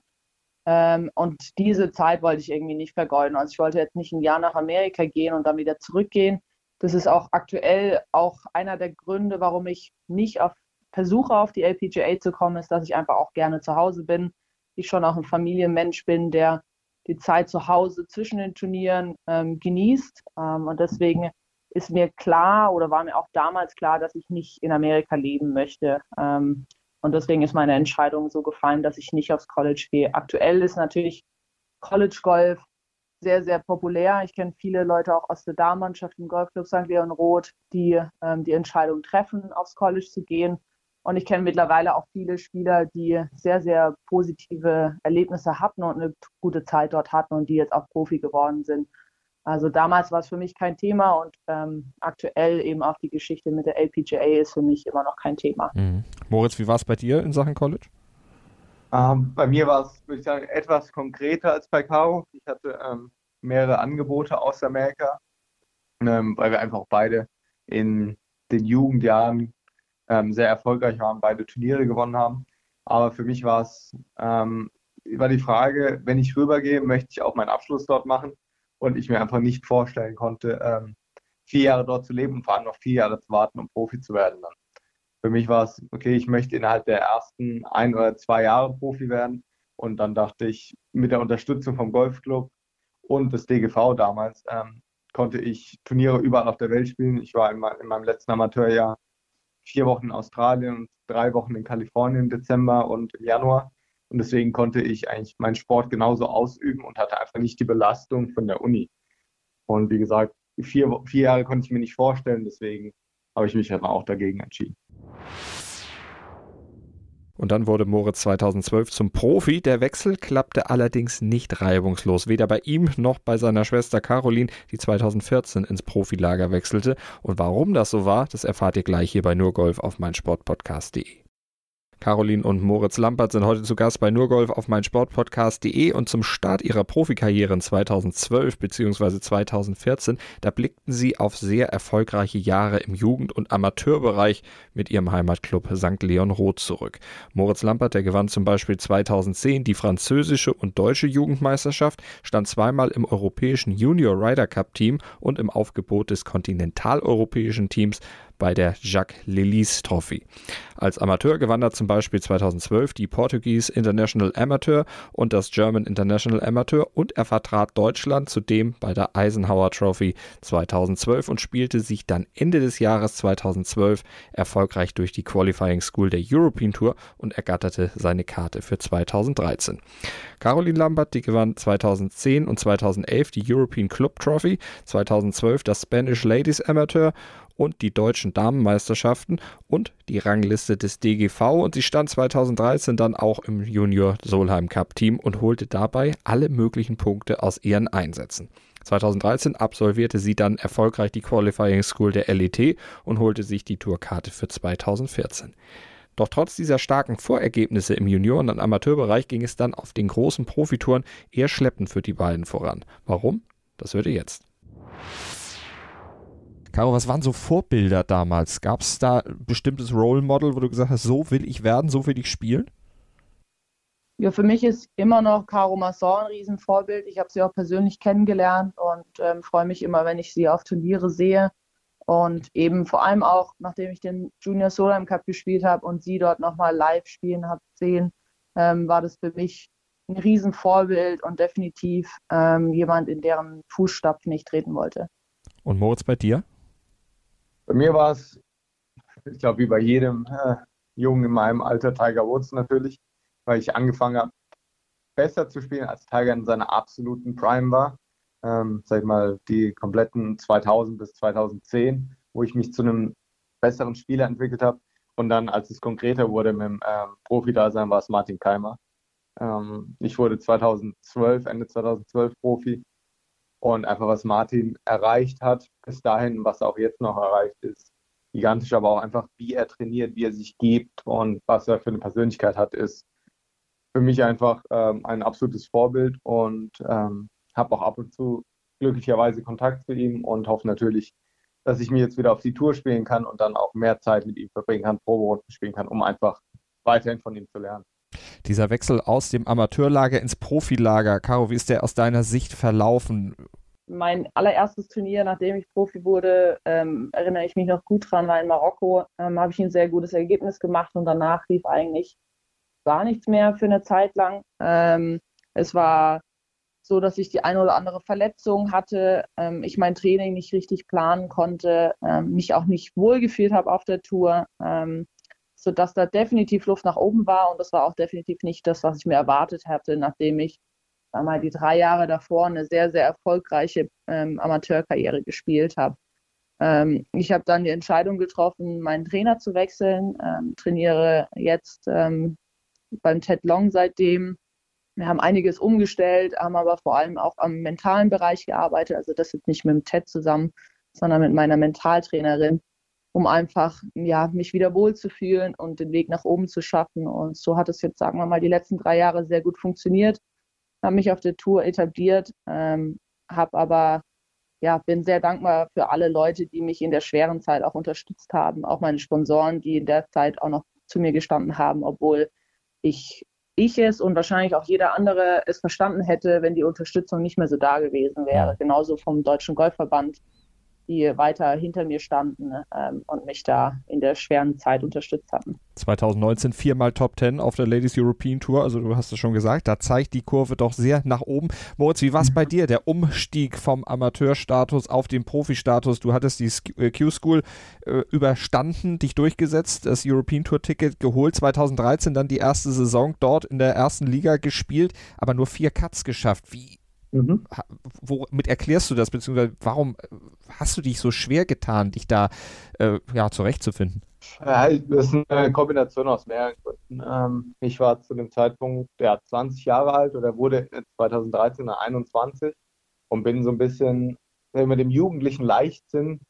Ähm, und diese Zeit wollte ich irgendwie nicht vergeuden. Also ich wollte jetzt nicht ein Jahr nach Amerika gehen und dann wieder zurückgehen das ist auch aktuell auch einer der Gründe, warum ich nicht auf versuche, auf die LPGA zu kommen, ist, dass ich einfach auch gerne zu Hause bin. Ich schon auch ein Familienmensch bin, der die Zeit zu Hause zwischen den Turnieren ähm, genießt. Ähm, und deswegen ist mir klar oder war mir auch damals klar, dass ich nicht in Amerika leben möchte. Ähm, und deswegen ist meine Entscheidung so gefallen, dass ich nicht aufs College gehe. Aktuell ist natürlich College Golf sehr, sehr populär. Ich kenne viele Leute auch aus der Damenmannschaft im Golfclub St. Leon Roth, die ähm, die Entscheidung treffen, aufs College zu gehen. Und ich kenne mittlerweile auch viele Spieler, die sehr, sehr positive Erlebnisse hatten und eine gute Zeit dort hatten und die jetzt auch Profi geworden sind. Also damals war es für mich kein Thema und ähm, aktuell eben auch die Geschichte mit der LPGA ist für mich immer noch kein Thema. Mhm. Moritz, wie war es bei dir in Sachen College? Ähm, bei mir war es, würde ich sagen, etwas konkreter als bei Caro. Ich hatte ähm, mehrere Angebote aus Amerika, ähm, weil wir einfach beide in den Jugendjahren ähm, sehr erfolgreich waren, beide Turniere gewonnen haben. Aber für mich war es ähm, war die Frage, wenn ich rübergehe, möchte ich auch meinen Abschluss dort machen und ich mir einfach nicht vorstellen konnte, ähm, vier Jahre dort zu leben und vor allem noch vier Jahre zu warten, um Profi zu werden dann. Für mich war es, okay, ich möchte innerhalb der ersten ein oder zwei Jahre Profi werden. Und dann dachte ich, mit der Unterstützung vom Golfclub und des DGV damals ähm, konnte ich Turniere überall auf der Welt spielen. Ich war in, in meinem letzten Amateurjahr vier Wochen in Australien und drei Wochen in Kalifornien im Dezember und im Januar. Und deswegen konnte ich eigentlich meinen Sport genauso ausüben und hatte einfach nicht die Belastung von der Uni. Und wie gesagt, vier, vier Jahre konnte ich mir nicht vorstellen, deswegen habe ich mich dann auch dagegen entschieden. Und dann wurde Moritz 2012 zum Profi. Der Wechsel klappte allerdings nicht reibungslos. Weder bei ihm noch bei seiner Schwester Caroline, die 2014 ins Profilager wechselte. Und warum das so war, das erfahrt ihr gleich hier bei Nurgolf auf meinsportpodcast.de. Caroline und Moritz Lampert sind heute zu Gast bei Nurgolf auf meinsportpodcast.de und zum Start ihrer Profikarriere in 2012 bzw. 2014, da blickten sie auf sehr erfolgreiche Jahre im Jugend- und Amateurbereich mit ihrem Heimatclub St. Leon Roth zurück. Moritz Lampert, der gewann zum Beispiel 2010 die französische und deutsche Jugendmeisterschaft, stand zweimal im europäischen Junior Ryder Cup Team und im Aufgebot des kontinentaleuropäischen Teams bei der Jacques Lelys Trophy. Als Amateur gewann er zum Beispiel 2012 die Portuguese International Amateur und das German International Amateur und er vertrat Deutschland zudem bei der Eisenhower Trophy 2012 und spielte sich dann Ende des Jahres 2012 erfolgreich durch die Qualifying School der European Tour und ergatterte seine Karte für 2013. Caroline Lambert, die gewann 2010 und 2011 die European Club Trophy, 2012 das Spanish Ladies Amateur und die deutschen Damenmeisterschaften und die Rangliste des DGV und sie stand 2013 dann auch im Junior Solheim Cup Team und holte dabei alle möglichen Punkte aus ihren Einsätzen. 2013 absolvierte sie dann erfolgreich die Qualifying School der LET und holte sich die Tourkarte für 2014. Doch trotz dieser starken Vorergebnisse im Junioren- und Amateurbereich ging es dann auf den großen Profitouren eher schleppend für die beiden voran. Warum? Das hört jetzt. Caro, was waren so Vorbilder damals? Gab es da ein bestimmtes Role Model, wo du gesagt hast, so will ich werden, so will ich spielen? Ja, für mich ist immer noch Caro Masson ein Riesenvorbild. Ich habe sie auch persönlich kennengelernt und ähm, freue mich immer, wenn ich sie auf Turniere sehe. Und eben vor allem auch, nachdem ich den Junior Solheim Cup gespielt habe und sie dort nochmal live spielen habe sehen, ähm, war das für mich ein Riesenvorbild und definitiv ähm, jemand, in deren Fußstapfen ich treten wollte. Und Moritz, bei dir? Bei mir war es, ich glaube, wie bei jedem äh, Jungen in meinem Alter, Tiger Woods natürlich, weil ich angefangen habe, besser zu spielen, als Tiger in seiner absoluten Prime war. Ähm, sag ich mal, die kompletten 2000 bis 2010, wo ich mich zu einem besseren Spieler entwickelt habe. Und dann, als es konkreter wurde mit dem ähm, Profi-Dasein, war es Martin Keimer. Ähm, ich wurde 2012, Ende 2012 Profi und einfach, was Martin erreicht hat bis dahin, was auch jetzt noch erreicht ist, gigantisch, aber auch einfach, wie er trainiert, wie er sich gibt und was er für eine Persönlichkeit hat, ist für mich einfach ähm, ein absolutes Vorbild und ähm, habe auch ab und zu glücklicherweise Kontakt zu ihm und hoffe natürlich, dass ich mir jetzt wieder auf die Tour spielen kann und dann auch mehr Zeit mit ihm verbringen kann, Proberunden spielen kann, um einfach weiterhin von ihm zu lernen. Dieser Wechsel aus dem Amateurlager ins Profilager, Caro, wie ist der aus deiner Sicht verlaufen? Mein allererstes Turnier, nachdem ich Profi wurde, ähm, erinnere ich mich noch gut dran, war in Marokko. Ähm, habe ich ein sehr gutes Ergebnis gemacht und danach lief eigentlich gar nichts mehr für eine Zeit lang. Ähm, es war so, dass ich die eine oder andere Verletzung hatte, ähm, ich mein Training nicht richtig planen konnte, ähm, mich auch nicht wohlgefühlt habe auf der Tour. Ähm, sodass da definitiv Luft nach oben war und das war auch definitiv nicht das, was ich mir erwartet hatte, nachdem ich einmal die drei Jahre davor eine sehr, sehr erfolgreiche ähm, Amateurkarriere gespielt habe. Ähm, ich habe dann die Entscheidung getroffen, meinen Trainer zu wechseln, ähm, trainiere jetzt ähm, beim Ted Long seitdem. Wir haben einiges umgestellt, haben aber vor allem auch am mentalen Bereich gearbeitet. Also das ist nicht mit dem Ted zusammen, sondern mit meiner Mentaltrainerin um einfach ja, mich wieder wohlzufühlen und den Weg nach oben zu schaffen. Und so hat es jetzt, sagen wir mal, die letzten drei Jahre sehr gut funktioniert. Habe mich auf der Tour etabliert, ähm, habe aber ja, bin sehr dankbar für alle Leute, die mich in der schweren Zeit auch unterstützt haben, auch meine Sponsoren, die in der Zeit auch noch zu mir gestanden haben, obwohl ich, ich es und wahrscheinlich auch jeder andere es verstanden hätte, wenn die Unterstützung nicht mehr so da gewesen wäre. Genauso vom Deutschen Golfverband die weiter hinter mir standen ähm, und mich da in der schweren Zeit unterstützt hatten. 2019 viermal Top 10 auf der Ladies European Tour, also du hast es schon gesagt, da zeigt die Kurve doch sehr nach oben. Moritz, wie war es bei dir, der Umstieg vom Amateurstatus auf den Profistatus? Du hattest die äh, Q-School äh, überstanden, dich durchgesetzt, das European Tour Ticket geholt, 2013 dann die erste Saison dort in der ersten Liga gespielt, aber nur vier Cuts geschafft. Wie Mhm. Womit erklärst du das, beziehungsweise warum äh, hast du dich so schwer getan, dich da äh, ja, zurechtzufinden? Ja, das ist eine Kombination aus mehreren Gründen. Ähm, ich war zu dem Zeitpunkt ja, 20 Jahre alt oder wurde 2013 21 und bin so ein bisschen mit dem jugendlichen Leichtsinn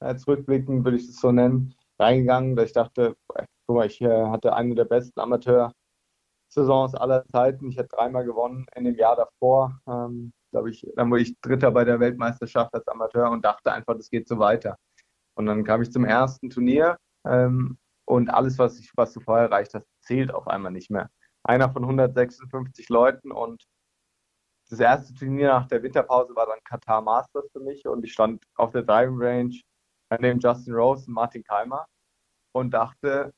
äh, zurückblicken, würde ich es so nennen, reingegangen, dass ich dachte, guck mal, ich äh, hatte eine der besten Amateur-Saisons aller Zeiten. Ich hatte dreimal gewonnen in dem Jahr davor. Ähm, glaube ich, dann wurde ich Dritter bei der Weltmeisterschaft als Amateur und dachte einfach, das geht so weiter. Und dann kam ich zum ersten Turnier ähm, und alles, was, ich, was du vorher erreicht hast, zählt auf einmal nicht mehr. Einer von 156 Leuten und das erste Turnier nach der Winterpause war dann Qatar Masters für mich und ich stand auf der Driving Range neben Justin Rose und Martin Keimer und dachte,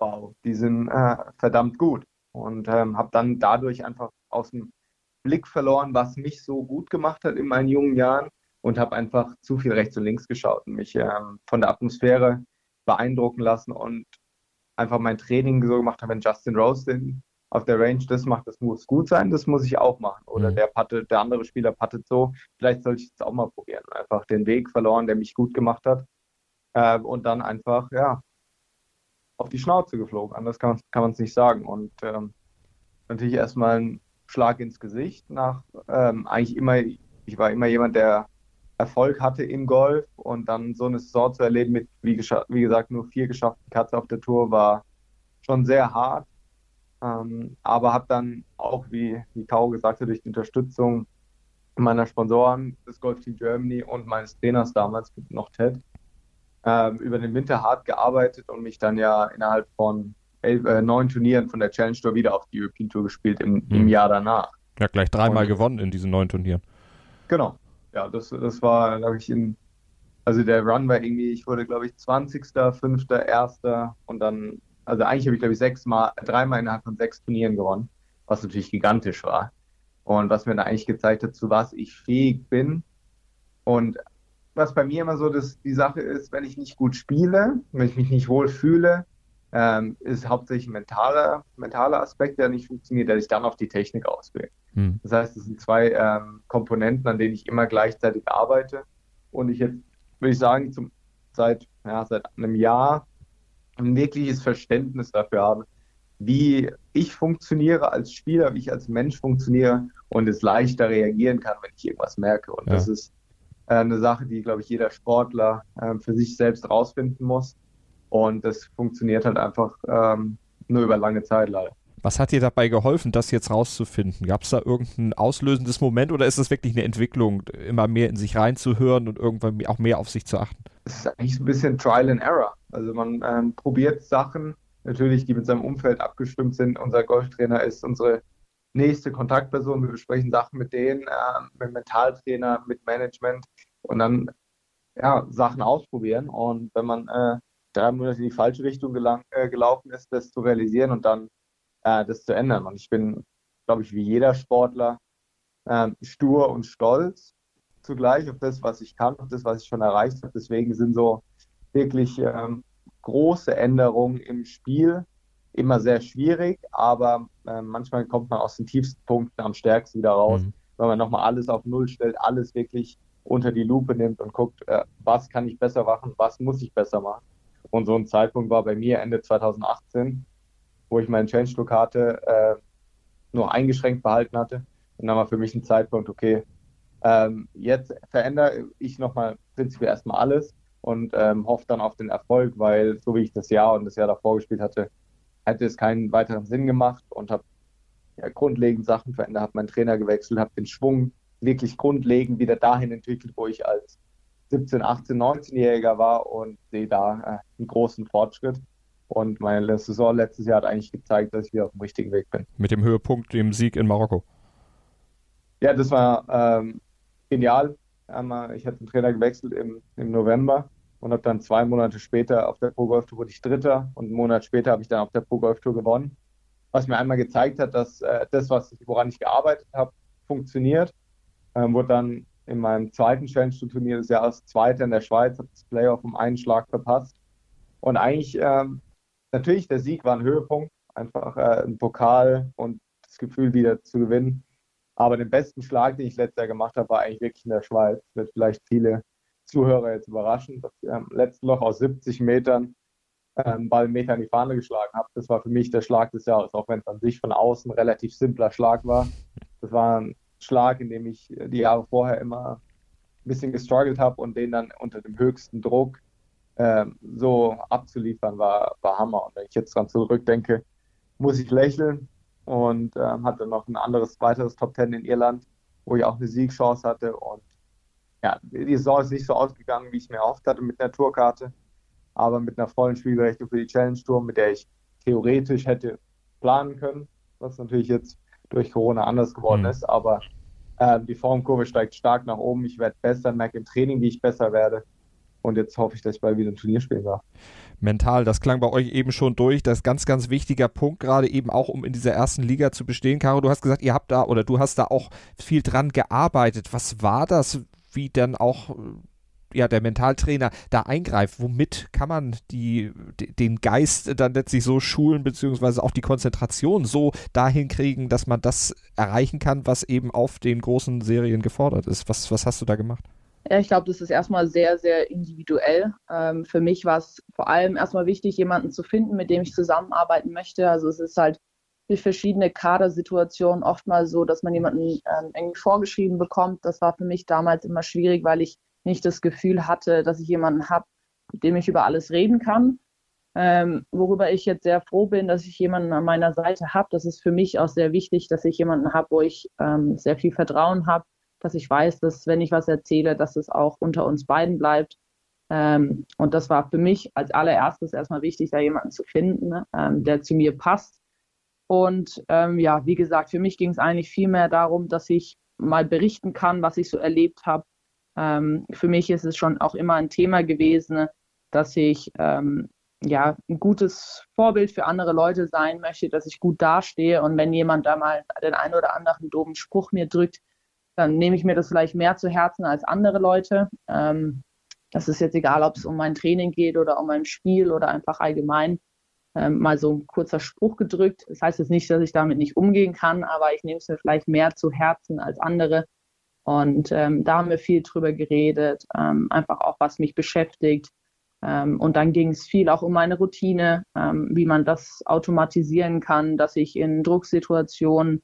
wow, die sind äh, verdammt gut. Und ähm, habe dann dadurch einfach aus dem Blick verloren, was mich so gut gemacht hat in meinen jungen Jahren und habe einfach zu viel rechts und links geschaut und mich ähm, von der Atmosphäre beeindrucken lassen und einfach mein Training so gemacht habe, wenn Justin Rose den auf der Range das macht, das muss gut sein, das muss ich auch machen. Oder mhm. der pattet, der andere Spieler pattet so, vielleicht sollte ich es auch mal probieren. Einfach den Weg verloren, der mich gut gemacht hat. Äh, und dann einfach, ja, auf die Schnauze geflogen. Anders kann man es nicht sagen. Und ähm, natürlich erstmal ein Schlag ins Gesicht nach ähm, eigentlich immer, ich war immer jemand, der Erfolg hatte im Golf und dann so eine Saison zu erleben mit, wie, wie gesagt, nur vier geschafften Cuts auf der Tour war schon sehr hart. Ähm, aber habe dann auch, wie, wie Tau gesagt hat, durch die Unterstützung meiner Sponsoren, des Golf Team Germany und meines Trainers damals, noch Ted, äh, über den Winter hart gearbeitet und mich dann ja innerhalb von elf, äh, neun Turnieren von der Challenge Tour wieder auf die European Tour gespielt im, im hm. Jahr danach. Ja, gleich dreimal und, gewonnen in diesen neun Turnieren. Genau. Ja, das, das war, glaube ich, in, also der Run war irgendwie, ich wurde, glaube ich, 20., 5., 1. und dann also eigentlich habe ich, glaube ich, sechsmal, dreimal innerhalb von sechs Turnieren gewonnen, was natürlich gigantisch war. Und was mir dann eigentlich gezeigt hat, zu was ich fähig bin. Und was bei mir immer so das, die Sache ist, wenn ich nicht gut spiele, wenn ich mich nicht wohl fühle, ähm, ist hauptsächlich ein mentaler, mentaler Aspekt, der nicht funktioniert, der sich dann auf die Technik auswirkt. Hm. Das heißt, es sind zwei ähm, Komponenten, an denen ich immer gleichzeitig arbeite. Und ich jetzt, würde ich sagen, zum, seit, ja, seit einem Jahr ein wirkliches Verständnis dafür habe, wie ich funktioniere als Spieler, wie ich als Mensch funktioniere und es leichter reagieren kann, wenn ich irgendwas merke. Und ja. das ist eine Sache, die, glaube ich, jeder Sportler äh, für sich selbst rausfinden muss. Und das funktioniert halt einfach ähm, nur über lange Zeit leider. Was hat dir dabei geholfen, das jetzt rauszufinden? Gab es da irgendein auslösendes Moment oder ist es wirklich eine Entwicklung, immer mehr in sich reinzuhören und irgendwann auch mehr auf sich zu achten? Es ist eigentlich so ein bisschen Trial and Error. Also man ähm, probiert Sachen, natürlich, die mit seinem Umfeld abgestimmt sind. Unser Golftrainer ist unsere nächste Kontaktperson. Wir besprechen Sachen mit denen, äh, mit Mentaltrainer, mit Management und dann ja, Sachen ausprobieren. Und wenn man äh, drei Monate in die falsche Richtung gelang, äh, gelaufen ist, das zu realisieren und dann äh, das zu ändern. Und ich bin, glaube ich, wie jeder Sportler äh, stur und stolz zugleich auf das, was ich kann, auf das, was ich schon erreicht habe. Deswegen sind so wirklich ähm, große Änderungen im Spiel immer sehr schwierig, aber äh, manchmal kommt man aus den tiefsten Punkten am stärksten wieder raus, mhm. wenn man nochmal alles auf Null stellt, alles wirklich unter die Lupe nimmt und guckt, äh, was kann ich besser machen, was muss ich besser machen. Und so ein Zeitpunkt war bei mir Ende 2018, wo ich meine Change-Lokate äh, nur eingeschränkt behalten hatte. Und dann war für mich ein Zeitpunkt, okay, ähm, jetzt verändere ich nochmal prinzipiell erstmal alles und ähm, hoffe dann auf den Erfolg, weil so wie ich das Jahr und das Jahr davor gespielt hatte, hätte es keinen weiteren Sinn gemacht und habe ja, grundlegend Sachen verändert, habe meinen Trainer gewechselt, habe den Schwung wirklich grundlegend wieder dahin entwickelt, wo ich als 17, 18, 19-Jähriger war und sehe da äh, einen großen Fortschritt. Und meine Saison letztes Jahr hat eigentlich gezeigt, dass ich wieder auf dem richtigen Weg bin. Mit dem Höhepunkt, dem Sieg in Marokko. Ja, das war ähm, genial. Ich hatte den Trainer gewechselt im, im November und habe dann zwei Monate später auf der Pro Golf Tour wurde ich Dritter und einen Monat später habe ich dann auf der Pro Golf Tour gewonnen. Was mir einmal gezeigt hat, dass äh, das, was ich, woran ich gearbeitet habe, funktioniert. Ähm, wurde dann in meinem zweiten Challenge Turnier des Jahres Zweiter in der Schweiz, habe das Playoff um einen Schlag verpasst. Und eigentlich, ähm, natürlich, der Sieg war ein Höhepunkt, einfach äh, ein Pokal und das Gefühl wieder zu gewinnen. Aber den besten Schlag, den ich letztes Jahr gemacht habe, war eigentlich wirklich in der Schweiz. Wird vielleicht viele Zuhörer jetzt überraschen, dass ich am letzten Loch aus 70 Metern ähm, Ball einen Meter in die Fahne geschlagen habe. Das war für mich der Schlag des Jahres, auch wenn es an sich von außen relativ simpler Schlag war. Das war ein Schlag, in dem ich die Jahre vorher immer ein bisschen gestruggelt habe und den dann unter dem höchsten Druck äh, so abzuliefern, war, war Hammer. Und wenn ich jetzt dran zurückdenke, muss ich lächeln und äh, hatte noch ein anderes, weiteres Top Ten in Irland, wo ich auch eine Siegchance hatte. Und ja, die Saison ist nicht so ausgegangen, wie ich es mir erhofft hatte mit einer Tourkarte, aber mit einer vollen Spielberechtigung für die Challenge Tour, mit der ich theoretisch hätte planen können, was natürlich jetzt durch Corona anders geworden mhm. ist. Aber äh, die Formkurve steigt stark nach oben. Ich werde besser, merke im Training, wie ich besser werde. Und jetzt hoffe ich, dass ich bald wieder ein Turnier spielen darf. Mental, das klang bei euch eben schon durch. Das ist ganz, ganz wichtiger Punkt, gerade eben auch, um in dieser ersten Liga zu bestehen. Caro, du hast gesagt, ihr habt da oder du hast da auch viel dran gearbeitet. Was war das, wie dann auch ja, der Mentaltrainer da eingreift. Womit kann man die, den Geist dann letztlich so schulen, beziehungsweise auch die Konzentration so dahin kriegen, dass man das erreichen kann, was eben auf den großen Serien gefordert ist? Was, was hast du da gemacht? Ja, ich glaube, das ist erstmal sehr, sehr individuell. Ähm, für mich war es vor allem erstmal wichtig, jemanden zu finden, mit dem ich zusammenarbeiten möchte. Also es ist halt für verschiedene Kadersituationen oftmals so, dass man jemanden ähm, irgendwie vorgeschrieben bekommt. Das war für mich damals immer schwierig, weil ich nicht das Gefühl hatte, dass ich jemanden habe, mit dem ich über alles reden kann. Ähm, worüber ich jetzt sehr froh bin, dass ich jemanden an meiner Seite habe. Das ist für mich auch sehr wichtig, dass ich jemanden habe, wo ich ähm, sehr viel Vertrauen habe, dass ich weiß, dass wenn ich was erzähle, dass es auch unter uns beiden bleibt. Ähm, und das war für mich als allererstes erstmal wichtig, da jemanden zu finden, ne, ähm, der zu mir passt. Und ähm, ja, wie gesagt, für mich ging es eigentlich viel mehr darum, dass ich mal berichten kann, was ich so erlebt habe. Ähm, für mich ist es schon auch immer ein Thema gewesen, dass ich ähm, ja, ein gutes Vorbild für andere Leute sein möchte, dass ich gut dastehe. Und wenn jemand da mal den einen oder anderen doofen Spruch mir drückt, dann nehme ich mir das vielleicht mehr zu Herzen als andere Leute. Ähm, das ist jetzt egal, ob es um mein Training geht oder um mein Spiel oder einfach allgemein ähm, mal so ein kurzer Spruch gedrückt. Das heißt jetzt nicht, dass ich damit nicht umgehen kann, aber ich nehme es mir vielleicht mehr zu Herzen als andere. Und ähm, da haben wir viel drüber geredet, ähm, einfach auch was mich beschäftigt. Ähm, und dann ging es viel auch um meine Routine, ähm, wie man das automatisieren kann, dass ich in Drucksituationen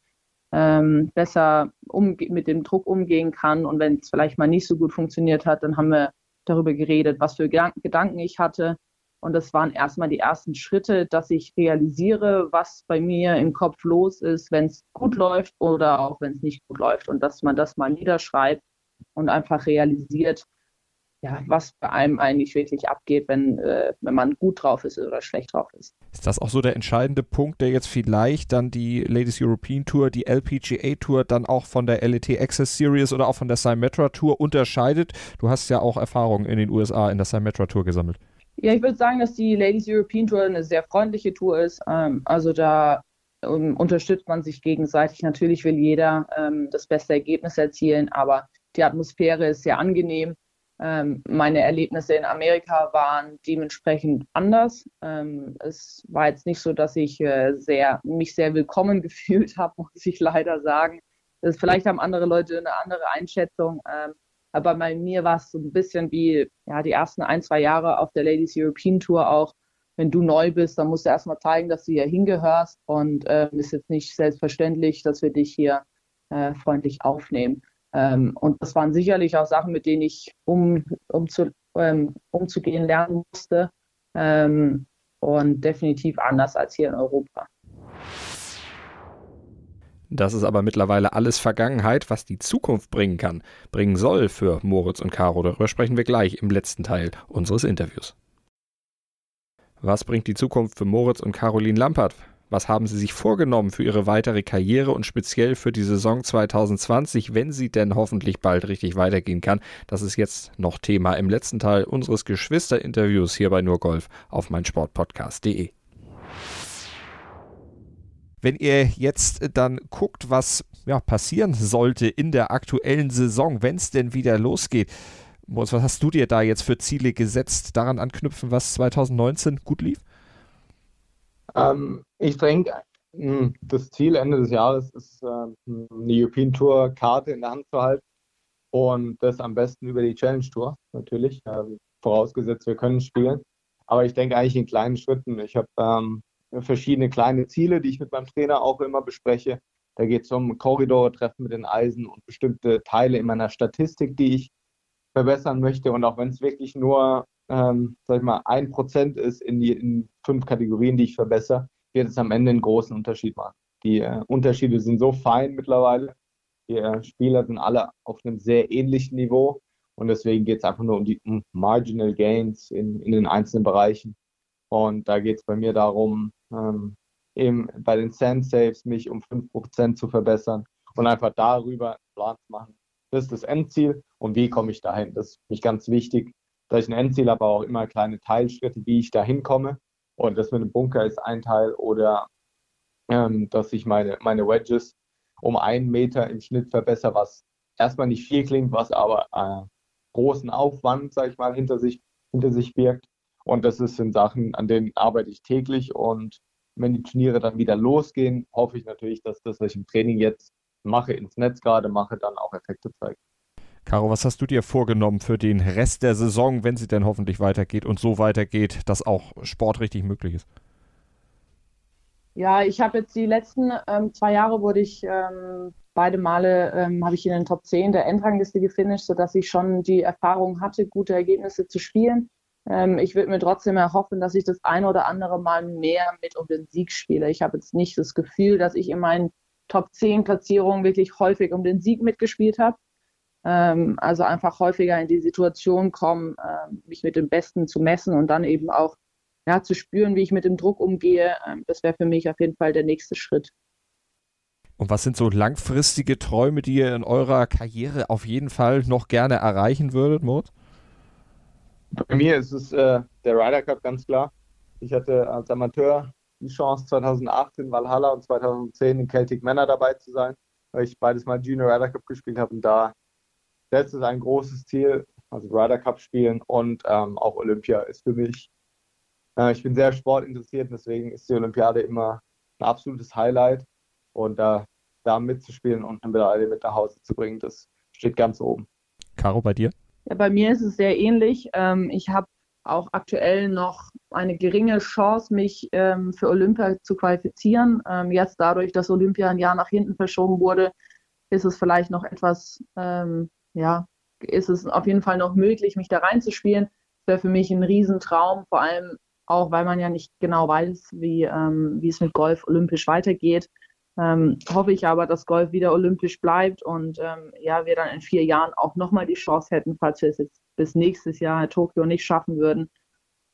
ähm, besser mit dem Druck umgehen kann. Und wenn es vielleicht mal nicht so gut funktioniert hat, dann haben wir darüber geredet, was für Gedanken ich hatte. Und das waren erstmal die ersten Schritte, dass ich realisiere, was bei mir im Kopf los ist, wenn es gut läuft oder auch wenn es nicht gut läuft. Und dass man das mal niederschreibt und einfach realisiert, ja, was bei einem eigentlich wirklich abgeht, wenn, äh, wenn man gut drauf ist oder schlecht drauf ist. Ist das auch so der entscheidende Punkt, der jetzt vielleicht dann die Ladies European Tour, die LPGA Tour dann auch von der LET Access Series oder auch von der Symetra Tour unterscheidet? Du hast ja auch Erfahrungen in den USA in der Symetra Tour gesammelt. Ja, ich würde sagen, dass die Ladies European Tour eine sehr freundliche Tour ist. Ähm, also da um, unterstützt man sich gegenseitig. Natürlich will jeder ähm, das beste Ergebnis erzielen, aber die Atmosphäre ist sehr angenehm. Ähm, meine Erlebnisse in Amerika waren dementsprechend anders. Ähm, es war jetzt nicht so, dass ich äh, sehr, mich sehr willkommen *laughs* gefühlt habe, muss ich leider sagen. Das, vielleicht haben andere Leute eine andere Einschätzung. Ähm, aber bei mir war es so ein bisschen wie ja, die ersten ein, zwei Jahre auf der Ladies European Tour auch. Wenn du neu bist, dann musst du erstmal zeigen, dass du hier hingehörst. Und es äh, ist jetzt nicht selbstverständlich, dass wir dich hier äh, freundlich aufnehmen. Ähm, und das waren sicherlich auch Sachen, mit denen ich um, um zu, ähm, umzugehen lernen musste. Ähm, und definitiv anders als hier in Europa. Das ist aber mittlerweile alles Vergangenheit, was die Zukunft bringen kann, bringen soll für Moritz und Caro. Darüber sprechen wir gleich im letzten Teil unseres Interviews. Was bringt die Zukunft für Moritz und Caroline Lampert? Was haben Sie sich vorgenommen für Ihre weitere Karriere und speziell für die Saison 2020, wenn sie denn hoffentlich bald richtig weitergehen kann? Das ist jetzt noch Thema im letzten Teil unseres Geschwisterinterviews hier bei Nur Golf auf meinsportpodcast.de. Wenn ihr jetzt dann guckt, was ja, passieren sollte in der aktuellen Saison, wenn es denn wieder losgeht, was hast du dir da jetzt für Ziele gesetzt, daran anknüpfen, was 2019 gut lief? Ähm, ich denke, hm, das Ziel Ende des Jahres ist, ähm, eine European Tour Karte in der Hand zu halten und das am besten über die Challenge Tour natürlich, ähm, vorausgesetzt wir können spielen. Aber ich denke eigentlich in kleinen Schritten. Ich habe ähm, verschiedene kleine Ziele, die ich mit meinem Trainer auch immer bespreche. Da geht es um Korridor-Treffen mit den Eisen und bestimmte Teile in meiner Statistik, die ich verbessern möchte. Und auch wenn es wirklich nur ähm, sag ich mal, ein Prozent ist in die in fünf Kategorien, die ich verbessere, wird es am Ende einen großen Unterschied machen. Die äh, Unterschiede sind so fein mittlerweile. Die äh, Spieler sind alle auf einem sehr ähnlichen Niveau und deswegen geht es einfach nur um die um Marginal Gains in, in den einzelnen Bereichen. Und da geht es bei mir darum, ähm, eben bei den Sand Saves mich um 5% zu verbessern und einfach darüber einen Plan zu machen. Das ist das Endziel und wie komme ich dahin? Das ist für mich ganz wichtig, dass ich ein Endziel habe, aber auch immer kleine Teilschritte, wie ich da hinkomme. Und das mit dem Bunker ist ein Teil oder ähm, dass ich meine, meine Wedges um einen Meter im Schnitt verbessere, was erstmal nicht viel klingt, was aber äh, großen Aufwand, sage ich mal, hinter sich, hinter sich birgt. Und das sind Sachen, an denen arbeite ich täglich. Und wenn die Turniere dann wieder losgehen, hoffe ich natürlich, dass das, was ich im Training jetzt mache, ins Netz gerade mache, dann auch Effekte zeigt. Caro, was hast du dir vorgenommen für den Rest der Saison, wenn sie denn hoffentlich weitergeht und so weitergeht, dass auch Sport richtig möglich ist? Ja, ich habe jetzt die letzten ähm, zwei Jahre wurde ich ähm, beide Male ähm, habe ich in den Top 10 der Endrangliste gefinisht, sodass ich schon die Erfahrung hatte, gute Ergebnisse zu spielen. Ähm, ich würde mir trotzdem erhoffen, dass ich das eine oder andere Mal mehr mit um den Sieg spiele. Ich habe jetzt nicht das Gefühl, dass ich in meinen Top 10 Platzierungen wirklich häufig um den Sieg mitgespielt habe. Ähm, also einfach häufiger in die Situation kommen, äh, mich mit dem Besten zu messen und dann eben auch ja, zu spüren, wie ich mit dem Druck umgehe. Ähm, das wäre für mich auf jeden Fall der nächste Schritt. Und was sind so langfristige Träume, die ihr in eurer Karriere auf jeden Fall noch gerne erreichen würdet, Mord? Bei mir ist es äh, der Ryder Cup ganz klar. Ich hatte als Amateur die Chance, 2008 in Valhalla und 2010 in Celtic Manor dabei zu sein, weil ich beides mal Junior Ryder Cup gespielt habe. Und da das ist ein großes Ziel, also Ryder Cup spielen und ähm, auch Olympia ist für mich. Äh, ich bin sehr sportinteressiert, deswegen ist die Olympiade immer ein absolutes Highlight. Und da, da mitzuspielen und eine Medaille mit nach Hause zu bringen, das steht ganz oben. Caro, bei dir? Ja, bei mir ist es sehr ähnlich. Ähm, ich habe auch aktuell noch eine geringe Chance, mich ähm, für Olympia zu qualifizieren. Ähm, jetzt dadurch, dass Olympia ein Jahr nach hinten verschoben wurde, ist es vielleicht noch etwas, ähm, ja, ist es auf jeden Fall noch möglich, mich da reinzuspielen. Das wäre für mich ein Riesentraum, vor allem auch, weil man ja nicht genau weiß, wie, ähm, wie es mit Golf olympisch weitergeht. Ähm, hoffe ich aber, dass Golf wieder olympisch bleibt und ähm, ja, wir dann in vier Jahren auch nochmal die Chance hätten, falls wir es jetzt bis nächstes Jahr Tokio nicht schaffen würden.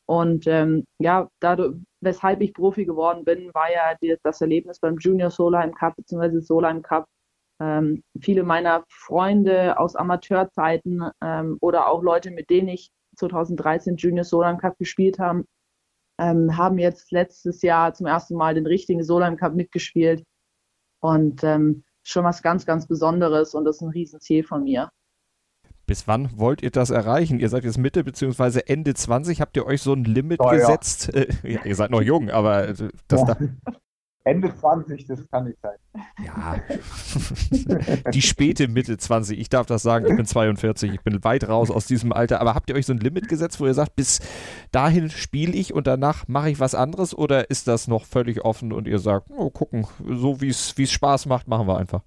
Und ähm, ja, dadurch, weshalb ich Profi geworden bin, war ja die, das Erlebnis beim Junior Solheim Cup bzw. Solheim Cup. Ähm, viele meiner Freunde aus Amateurzeiten ähm, oder auch Leute, mit denen ich 2013 Junior Solheim Cup gespielt habe, ähm, haben jetzt letztes Jahr zum ersten Mal den richtigen Solheim Cup mitgespielt. Und ähm, schon was ganz, ganz Besonderes und das ist ein Riesenziel von mir. Bis wann wollt ihr das erreichen? Ihr seid jetzt Mitte bzw. Ende 20. Habt ihr euch so ein Limit oh, gesetzt? Ja. Äh, ihr seid noch jung, aber äh, das ja. da. *laughs* Ende 20, das kann nicht sein. Ja, *laughs* die späte Mitte 20, ich darf das sagen, ich bin 42, ich bin weit raus aus diesem Alter. Aber habt ihr euch so ein Limit gesetzt, wo ihr sagt, bis dahin spiele ich und danach mache ich was anderes? Oder ist das noch völlig offen und ihr sagt, oh, gucken, so wie es Spaß macht, machen wir einfach?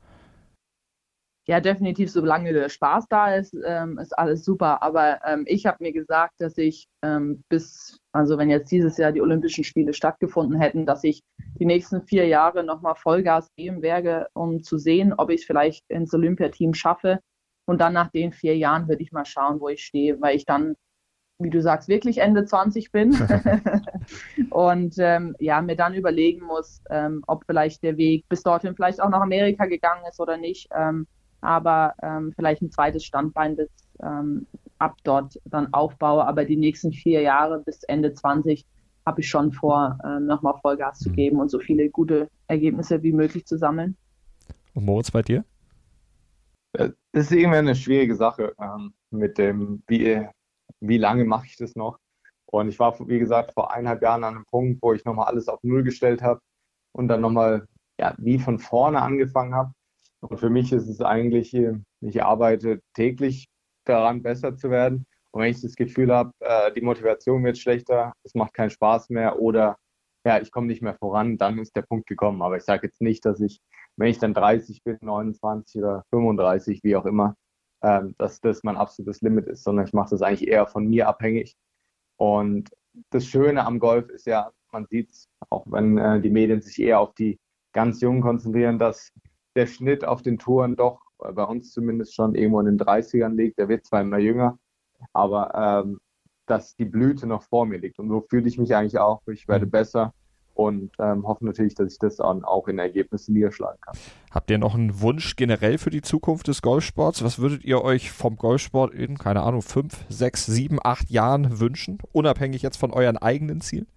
ja, definitiv, solange der Spaß da ist, ähm, ist alles super. Aber ähm, ich habe mir gesagt, dass ich ähm, bis, also wenn jetzt dieses Jahr die Olympischen Spiele stattgefunden hätten, dass ich die nächsten vier Jahre nochmal Vollgas geben werde, um zu sehen, ob ich es vielleicht ins Olympiateam schaffe. Und dann nach den vier Jahren würde ich mal schauen, wo ich stehe, weil ich dann, wie du sagst, wirklich Ende 20 bin. *laughs* und ähm, ja, mir dann überlegen muss, ähm, ob vielleicht der Weg bis dorthin vielleicht auch nach Amerika gegangen ist oder nicht. Ähm, aber ähm, vielleicht ein zweites Standbein bis ab dort dann aufbaue. Aber die nächsten vier Jahre bis Ende 20 habe ich schon vor, ähm, nochmal Vollgas zu mhm. geben und so viele gute Ergebnisse wie möglich zu sammeln. Und Moritz, bei dir? Das ist irgendwie eine schwierige Sache ähm, mit dem, wie, wie lange mache ich das noch? Und ich war, wie gesagt, vor eineinhalb Jahren an einem Punkt, wo ich nochmal alles auf Null gestellt habe und dann nochmal, ja, wie von vorne angefangen habe. Und für mich ist es eigentlich, ich arbeite täglich daran, besser zu werden. Und wenn ich das Gefühl habe, äh, die Motivation wird schlechter, es macht keinen Spaß mehr oder ja, ich komme nicht mehr voran, dann ist der Punkt gekommen. Aber ich sage jetzt nicht, dass ich, wenn ich dann 30 bin, 29 oder 35, wie auch immer, ähm, dass das mein absolutes Limit ist, sondern ich mache das eigentlich eher von mir abhängig. Und das Schöne am Golf ist ja, man sieht es, auch wenn äh, die Medien sich eher auf die ganz Jungen konzentrieren, dass der Schnitt auf den Touren doch bei uns zumindest schon irgendwo in den 30ern liegt. Der wird zwar immer jünger, aber ähm, dass die Blüte noch vor mir liegt. Und so fühle ich mich eigentlich auch. Ich werde mhm. besser und ähm, hoffe natürlich, dass ich das dann auch in Ergebnissen niederschlagen kann. Habt ihr noch einen Wunsch generell für die Zukunft des Golfsports? Was würdet ihr euch vom Golfsport in, keine Ahnung, fünf, sechs, sieben, acht Jahren wünschen, unabhängig jetzt von euren eigenen Zielen?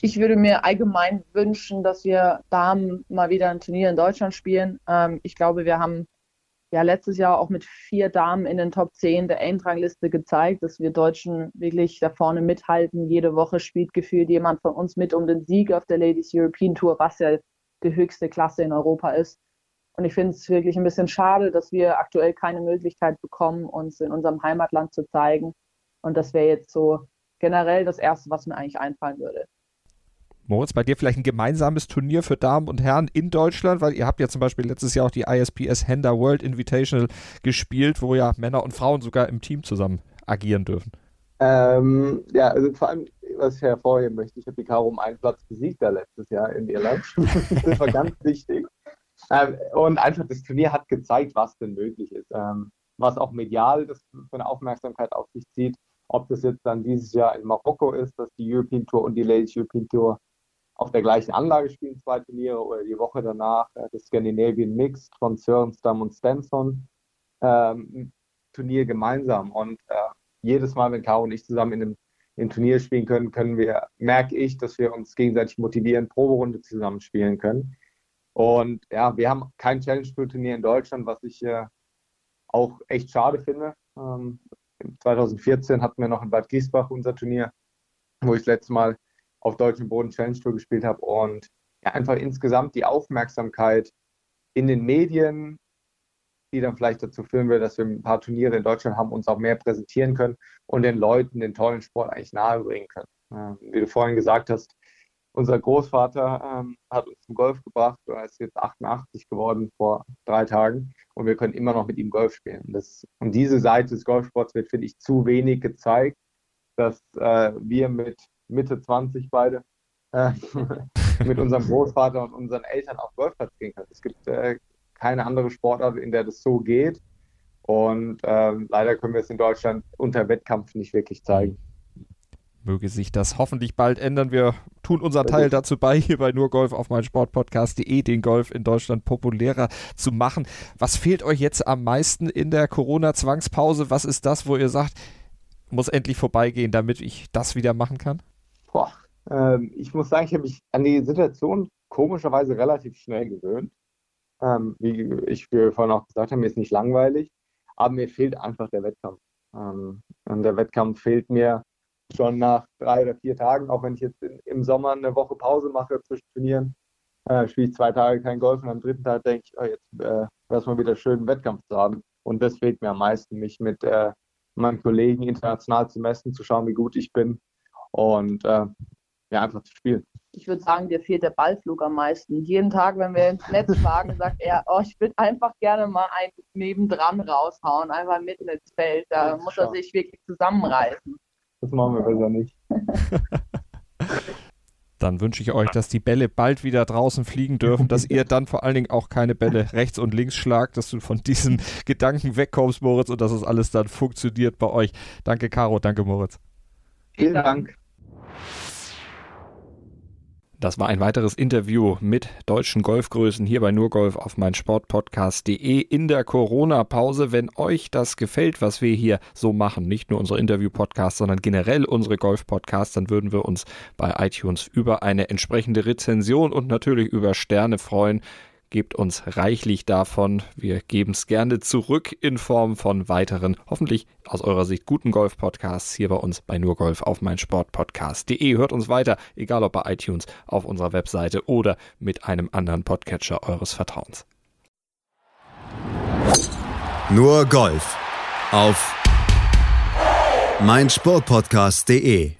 Ich würde mir allgemein wünschen, dass wir Damen mal wieder ein Turnier in Deutschland spielen. Ähm, ich glaube, wir haben ja letztes Jahr auch mit vier Damen in den Top 10 der Eintragliste gezeigt, dass wir Deutschen wirklich da vorne mithalten. Jede Woche spielt gefühlt jemand von uns mit um den Sieg auf der Ladies European Tour, was ja die höchste Klasse in Europa ist. Und ich finde es wirklich ein bisschen schade, dass wir aktuell keine Möglichkeit bekommen, uns in unserem Heimatland zu zeigen. Und das wäre jetzt so generell das Erste, was mir eigentlich einfallen würde. Moritz, bei dir vielleicht ein gemeinsames Turnier für Damen und Herren in Deutschland, weil ihr habt ja zum Beispiel letztes Jahr auch die ISPS Hender World Invitational gespielt, wo ja Männer und Frauen sogar im Team zusammen agieren dürfen. Ähm, ja, also vor allem, was ich hervorheben möchte, ich habe die Caro um einen Platz besiegt da letztes Jahr in Irland. *laughs* das war ganz wichtig. Ähm, und einfach das Turnier hat gezeigt, was denn möglich ist. Ähm, was auch medial das für eine Aufmerksamkeit auf sich zieht. Ob das jetzt dann dieses Jahr in Marokko ist, dass die European Tour und die Ladies European Tour auf der gleichen Anlage spielen, zwei Turniere oder die Woche danach äh, das Scandinavian Mixed von Sörenstam und Stenson ähm, Turnier gemeinsam. Und äh, jedes Mal, wenn Caro und ich zusammen in einem, in einem Turnier spielen können, können wir, merke ich, dass wir uns gegenseitig motivieren, Proberunde zusammen spielen können. Und ja, wir haben kein Challenge Tour Turnier in Deutschland, was ich äh, auch echt schade finde. Ähm, 2014 hatten wir noch in Bad Giesbach unser Turnier, wo ich das letzte Mal auf deutschem Boden Challenge Tour gespielt habe und ja, einfach insgesamt die Aufmerksamkeit in den Medien, die dann vielleicht dazu führen will, dass wir ein paar Turniere in Deutschland haben, uns auch mehr präsentieren können und den Leuten den tollen Sport eigentlich nahebringen können. Ähm, wie du vorhin gesagt hast, unser Großvater ähm, hat uns zum Golf gebracht, er ist jetzt 88 geworden vor drei Tagen und wir können immer noch mit ihm Golf spielen. Das, und diese Seite des Golfsports wird, finde ich, zu wenig gezeigt, dass äh, wir mit Mitte 20 beide, äh, *laughs* mit unserem Großvater und unseren Eltern auf Golfplatz gehen können. Es gibt äh, keine andere Sportart, in der das so geht. Und ähm, leider können wir es in Deutschland unter Wettkampf nicht wirklich zeigen. Möge sich das hoffentlich bald ändern. Wir tun unseren Teil dazu bei, hier bei nur Golf auf meinsportpodcast.de den Golf in Deutschland populärer zu machen. Was fehlt euch jetzt am meisten in der Corona-Zwangspause? Was ist das, wo ihr sagt, muss endlich vorbeigehen, damit ich das wieder machen kann? Boah, ähm, ich muss sagen, ich habe mich an die Situation komischerweise relativ schnell gewöhnt. Ähm, wie ich vorhin auch gesagt habe, mir ist nicht langweilig, aber mir fehlt einfach der Wettkampf. Ähm, und der Wettkampf fehlt mir schon nach drei oder vier Tagen, auch wenn ich jetzt in, im Sommer eine Woche Pause mache zwischen Turnieren, äh, spiele ich zwei Tage kein Golf und am dritten Tag denke ich, oh, jetzt äh, wäre es mal wieder schön, einen Wettkampf zu haben. Und das fehlt mir am meisten, mich mit äh, meinen Kollegen international zu messen, zu schauen, wie gut ich bin und äh, ja, einfach zu spielen. Ich würde sagen, dir fehlt der Ballflug am meisten. Jeden Tag, wenn wir ins Netz schlagen, sagt er, oh, ich würde einfach gerne mal einen nebendran raushauen, einfach mitten ins Feld. Da muss er sich wirklich zusammenreißen. Das machen wir besser nicht. *laughs* dann wünsche ich euch, dass die Bälle bald wieder draußen fliegen dürfen, dass ihr dann vor allen Dingen auch keine Bälle *laughs* rechts und links schlagt, dass du von diesen *laughs* Gedanken wegkommst, Moritz, und dass es alles dann funktioniert bei euch. Danke, Caro, danke, Moritz. Vielen Dank. Das war ein weiteres Interview mit deutschen Golfgrößen hier bei Nurgolf auf meinsportpodcast.de in der Corona-Pause. Wenn euch das gefällt, was wir hier so machen, nicht nur unsere Interview-Podcasts, sondern generell unsere Golf-Podcasts, dann würden wir uns bei iTunes über eine entsprechende Rezension und natürlich über Sterne freuen. Gebt uns reichlich davon. Wir geben es gerne zurück in Form von weiteren, hoffentlich aus eurer Sicht guten Golf-Podcasts hier bei uns bei Nurgolf auf meinsportpodcast.de. Hört uns weiter, egal ob bei iTunes, auf unserer Webseite oder mit einem anderen Podcatcher eures Vertrauens. Nur Golf auf meinsportpodcast.de